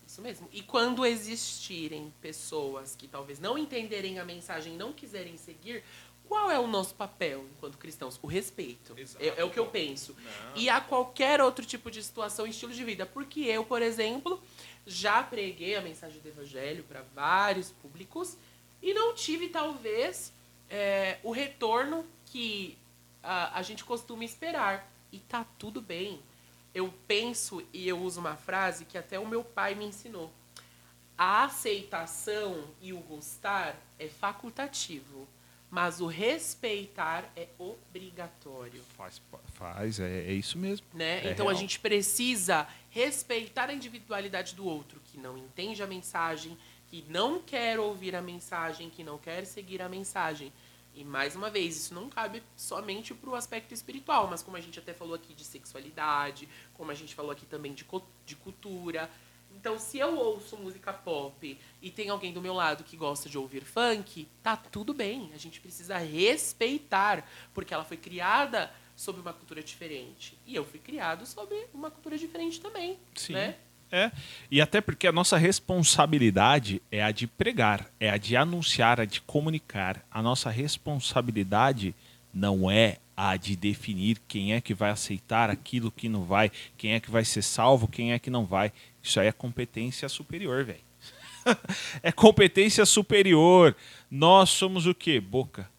Isso mesmo. E quando existirem pessoas que talvez não entenderem a mensagem não quiserem seguir, qual é o nosso papel enquanto cristãos? O respeito. É, é o que eu penso. Não. E a qualquer outro tipo de situação, estilo de vida. Porque eu, por exemplo, já preguei a mensagem do evangelho para vários públicos e não tive, talvez, é, o retorno que a, a gente costuma esperar. E tá tudo bem. Eu penso e eu uso uma frase que até o meu pai me ensinou. A aceitação e o gostar é facultativo, mas o respeitar é obrigatório. Faz, faz é, é isso mesmo. Né? É então a real. gente precisa respeitar a individualidade do outro, que não entende a mensagem, que não quer ouvir a mensagem, que não quer seguir a mensagem. E mais uma vez, isso não cabe somente para o aspecto espiritual, mas como a gente até falou aqui de sexualidade, como a gente falou aqui também de, de cultura. Então, se eu ouço música pop e tem alguém do meu lado que gosta de ouvir funk, tá tudo bem. A gente precisa respeitar, porque ela foi criada sob uma cultura diferente. E eu fui criado sob uma cultura diferente também. Sim. Né? É, e até porque a nossa responsabilidade é a de pregar, é a de anunciar, a de comunicar. A nossa responsabilidade não é a de definir quem é que vai aceitar aquilo que não vai, quem é que vai ser salvo, quem é que não vai. Isso aí é competência superior, velho. é competência superior. Nós somos o quê? Boca.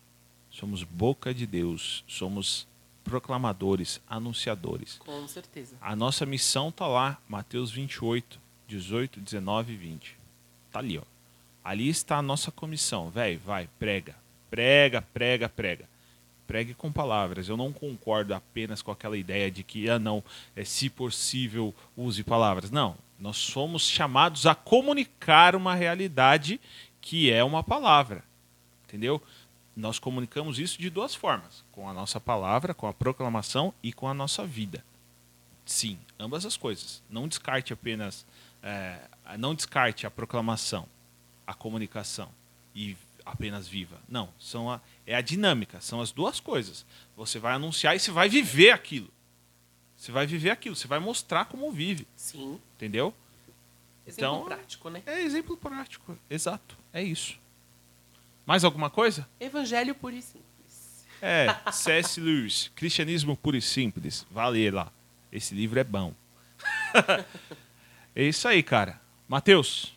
Somos boca de Deus. Somos proclamadores, anunciadores. Com certeza. A nossa missão está lá, Mateus 28, 18, 19 e 20. Tá ali, ó. Ali está a nossa comissão. Velho, vai, prega. Prega, prega, prega. Pregue com palavras. Eu não concordo apenas com aquela ideia de que, ah, não, é, se possível, use palavras. Não. Nós somos chamados a comunicar uma realidade que é uma palavra. Entendeu? Nós comunicamos isso de duas formas: com a nossa palavra, com a proclamação e com a nossa vida. Sim, ambas as coisas. Não descarte apenas, é, não descarte a proclamação, a comunicação e apenas viva. Não, são a, é a dinâmica, são as duas coisas. Você vai anunciar e você vai viver aquilo. Você vai viver aquilo, você vai mostrar como vive. Sim. Entendeu? Exemplo então, prático, né? É exemplo prático, exato. É isso. Mais alguma coisa? Evangelho puro e simples. É, C.S. Lewis, Cristianismo puro e simples. Vale lá. Esse livro é bom. é isso aí, cara. Mateus.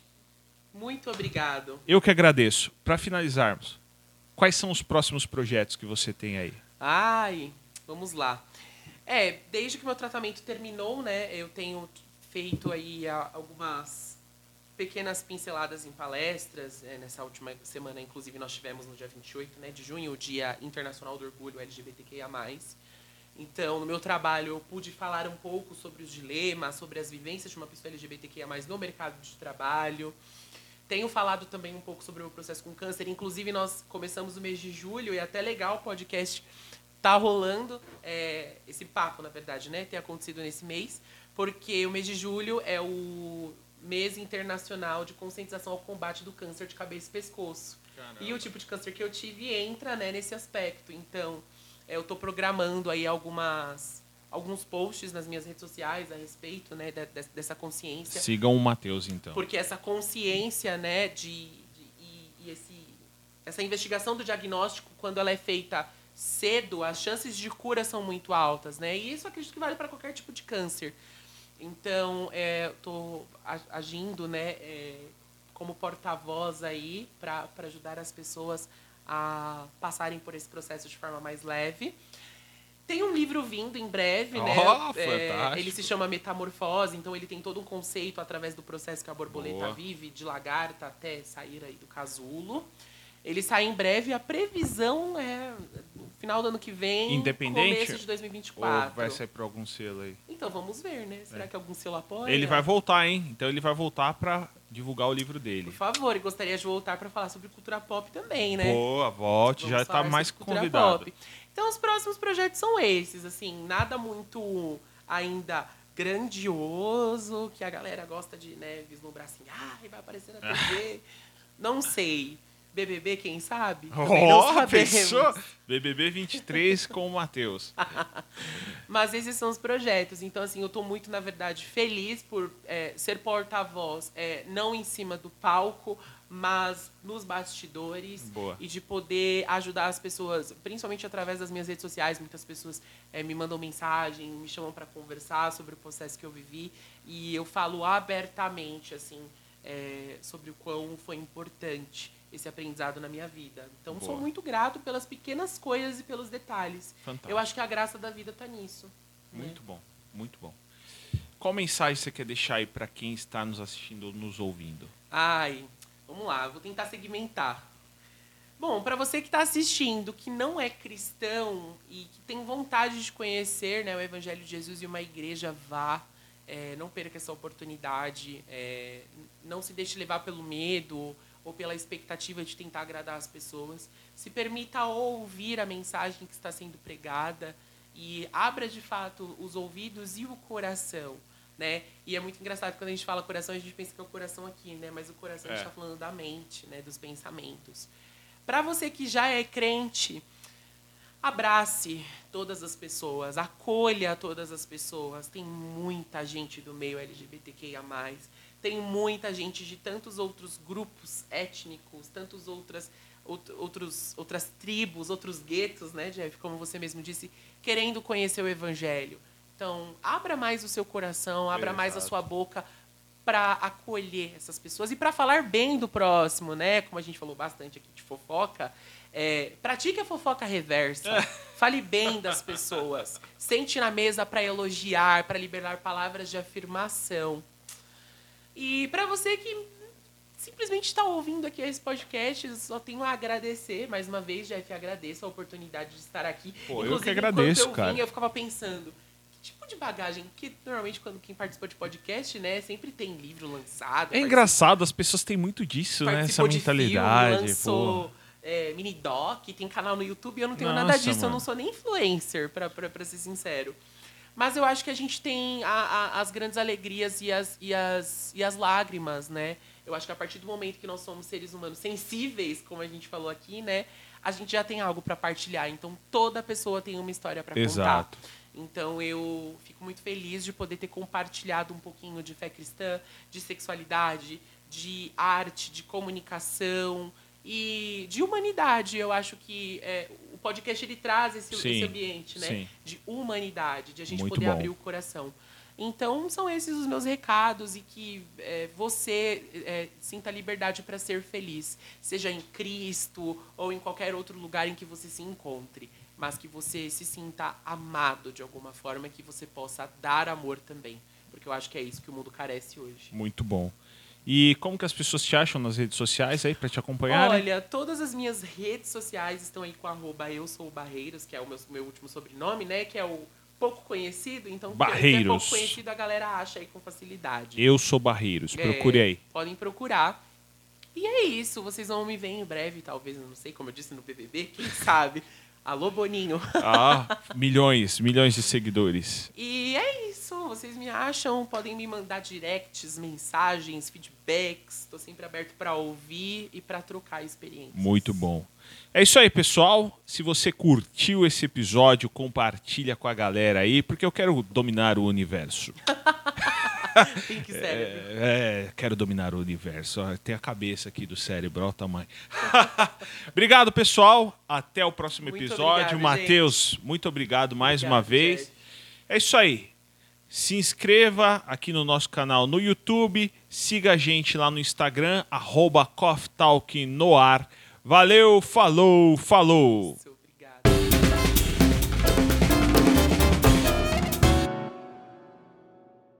Muito obrigado. Eu que agradeço. Para finalizarmos, quais são os próximos projetos que você tem aí? Ai, vamos lá. É, desde que meu tratamento terminou, né, eu tenho feito aí algumas pequenas pinceladas em palestras. É, nessa última semana, inclusive, nós tivemos no dia 28 né, de junho, o Dia Internacional do Orgulho LGBTQIA+. Então, no meu trabalho, eu pude falar um pouco sobre os dilemas, sobre as vivências de uma pessoa LGBTQIA+, no mercado de trabalho. Tenho falado também um pouco sobre o meu processo com câncer. Inclusive, nós começamos o mês de julho e é até legal o podcast tá rolando é, esse papo, na verdade, né? Ter acontecido nesse mês, porque o mês de julho é o mês internacional de conscientização ao combate do câncer de cabeça e pescoço. Caramba. E o tipo de câncer que eu tive entra né, nesse aspecto. Então, eu estou programando aí algumas alguns posts nas minhas redes sociais a respeito né, dessa consciência. Sigam o Matheus, então. Porque essa consciência né, de, de e, e esse, essa investigação do diagnóstico, quando ela é feita cedo, as chances de cura são muito altas. Né? E isso acredito que vale para qualquer tipo de câncer. Então, é, estou agindo né, é, como porta-voz aí para ajudar as pessoas a passarem por esse processo de forma mais leve. Tem um livro vindo em breve, né? Oh, é, ele se chama Metamorfose, então ele tem todo um conceito através do processo que a borboleta Boa. vive, de lagarta até sair aí do casulo. Ele sai em breve, a previsão é final do ano que vem, Independente, começo de 2024. Ou vai sair para algum selo aí? Então vamos ver, né? Será é. que algum selo apoia? Ele vai voltar, hein? Então ele vai voltar para divulgar o livro dele. Por favor, e gostaria de voltar para falar sobre cultura pop também, né? Boa, volte, vamos já está mais convidado. Pop. Então os próximos projetos são esses, assim, nada muito ainda grandioso, que a galera gosta de né, vislumbrar assim, ah, vai aparecer na TV. Não sei. BBB, quem sabe? Oh, pensou? BBB 23 com o Matheus. Mas esses são os projetos. Então, assim, eu estou muito, na verdade, feliz por é, ser porta-voz, é, não em cima do palco, mas nos bastidores. Boa. E de poder ajudar as pessoas, principalmente através das minhas redes sociais. Muitas pessoas é, me mandam mensagem, me chamam para conversar sobre o processo que eu vivi. E eu falo abertamente, assim, é, sobre o quão foi importante esse aprendizado na minha vida. Então, Boa. sou muito grato pelas pequenas coisas e pelos detalhes. Fantástico. Eu acho que a graça da vida está nisso. Muito né? bom, muito bom. Qual mensagem você quer deixar aí para quem está nos assistindo ou nos ouvindo? Ai, vamos lá, vou tentar segmentar. Bom, para você que está assistindo, que não é cristão e que tem vontade de conhecer né, o Evangelho de Jesus e uma igreja, vá. É, não perca essa oportunidade. É, não se deixe levar pelo medo ou pela expectativa de tentar agradar as pessoas. Se permita ouvir a mensagem que está sendo pregada e abra de fato os ouvidos e o coração. Né? E é muito engraçado quando a gente fala coração, a gente pensa que é o coração aqui, né? Mas o coração é. está falando da mente, né? Dos pensamentos. Para você que já é crente, abrace todas as pessoas, acolha todas as pessoas. Tem muita gente do meio LGBTQIA+, tem muita gente de tantos outros grupos étnicos, tantos outras outros, outras tribos, outros guetos, né, Jeff, como você mesmo disse, querendo conhecer o evangelho. Então, abra mais o seu coração, abra Exato. mais a sua boca para acolher essas pessoas e para falar bem do próximo, né? Como a gente falou bastante aqui de fofoca, é, pratique a fofoca reversa. Fale bem das pessoas. Sente na mesa para elogiar, para liberar palavras de afirmação. E para você que simplesmente está ouvindo aqui esse podcast, só tenho a agradecer mais uma vez, Jeff, agradeço a oportunidade de estar aqui. Pô, Inclusive, eu que agradeço, eu cara. Vim, eu ficava pensando, tipo de bagagem? Que normalmente quando quem participa de podcast, né, sempre tem livro lançado. É engraçado, as pessoas têm muito disso, né? Essa mentalidade. Filme, lançou é, mini doc, tem canal no YouTube, eu não tenho Nossa, nada disso, mano. eu não sou nem influencer, pra, pra, pra ser sincero. Mas eu acho que a gente tem a, a, as grandes alegrias e as, e, as, e as lágrimas, né? Eu acho que a partir do momento que nós somos seres humanos sensíveis, como a gente falou aqui, né? A gente já tem algo para partilhar. Então toda pessoa tem uma história para contar. Exato. Então eu fico muito feliz de poder ter compartilhado um pouquinho de fé cristã, de sexualidade, de arte, de comunicação e de humanidade. Eu acho que é, podcast ele traz esse, sim, esse ambiente, né? Sim. De humanidade, de a gente muito poder bom. abrir o coração. Então são esses os meus recados e que é, você é, sinta liberdade para ser feliz, seja em Cristo ou em qualquer outro lugar em que você se encontre mas que você se sinta amado de alguma forma, que você possa dar amor também, porque eu acho que é isso que o mundo carece hoje. Muito bom. E como que as pessoas te acham nas redes sociais aí para te acompanhar? Olha, todas as minhas redes sociais estão aí com arroba eu sou Barreiros, que é o meu, meu último sobrenome, né? Que é o pouco conhecido, então Barreiros. que é pouco conhecido a galera acha aí com facilidade. Eu sou Barreiros, procure é, aí. Podem procurar. E é isso, vocês vão me ver em breve, talvez, não sei, como eu disse no BBB, quem sabe. Alô, Boninho. Ah, milhões, milhões de seguidores. E é isso. Vocês me acham, podem me mandar directs, mensagens, feedbacks. Estou sempre aberto para ouvir e para trocar experiências. Muito bom. É isso aí, pessoal. Se você curtiu esse episódio, compartilha com a galera aí, porque eu quero dominar o universo. Pink cérebro. É, é, quero dominar o universo. Tem a cabeça aqui do cérebro, olha o tamanho. obrigado, pessoal. Até o próximo muito episódio. Matheus, muito obrigado mais obrigado, uma vez. Gente. É isso aí. Se inscreva aqui no nosso canal no YouTube. Siga a gente lá no Instagram, arroba Valeu, falou, falou!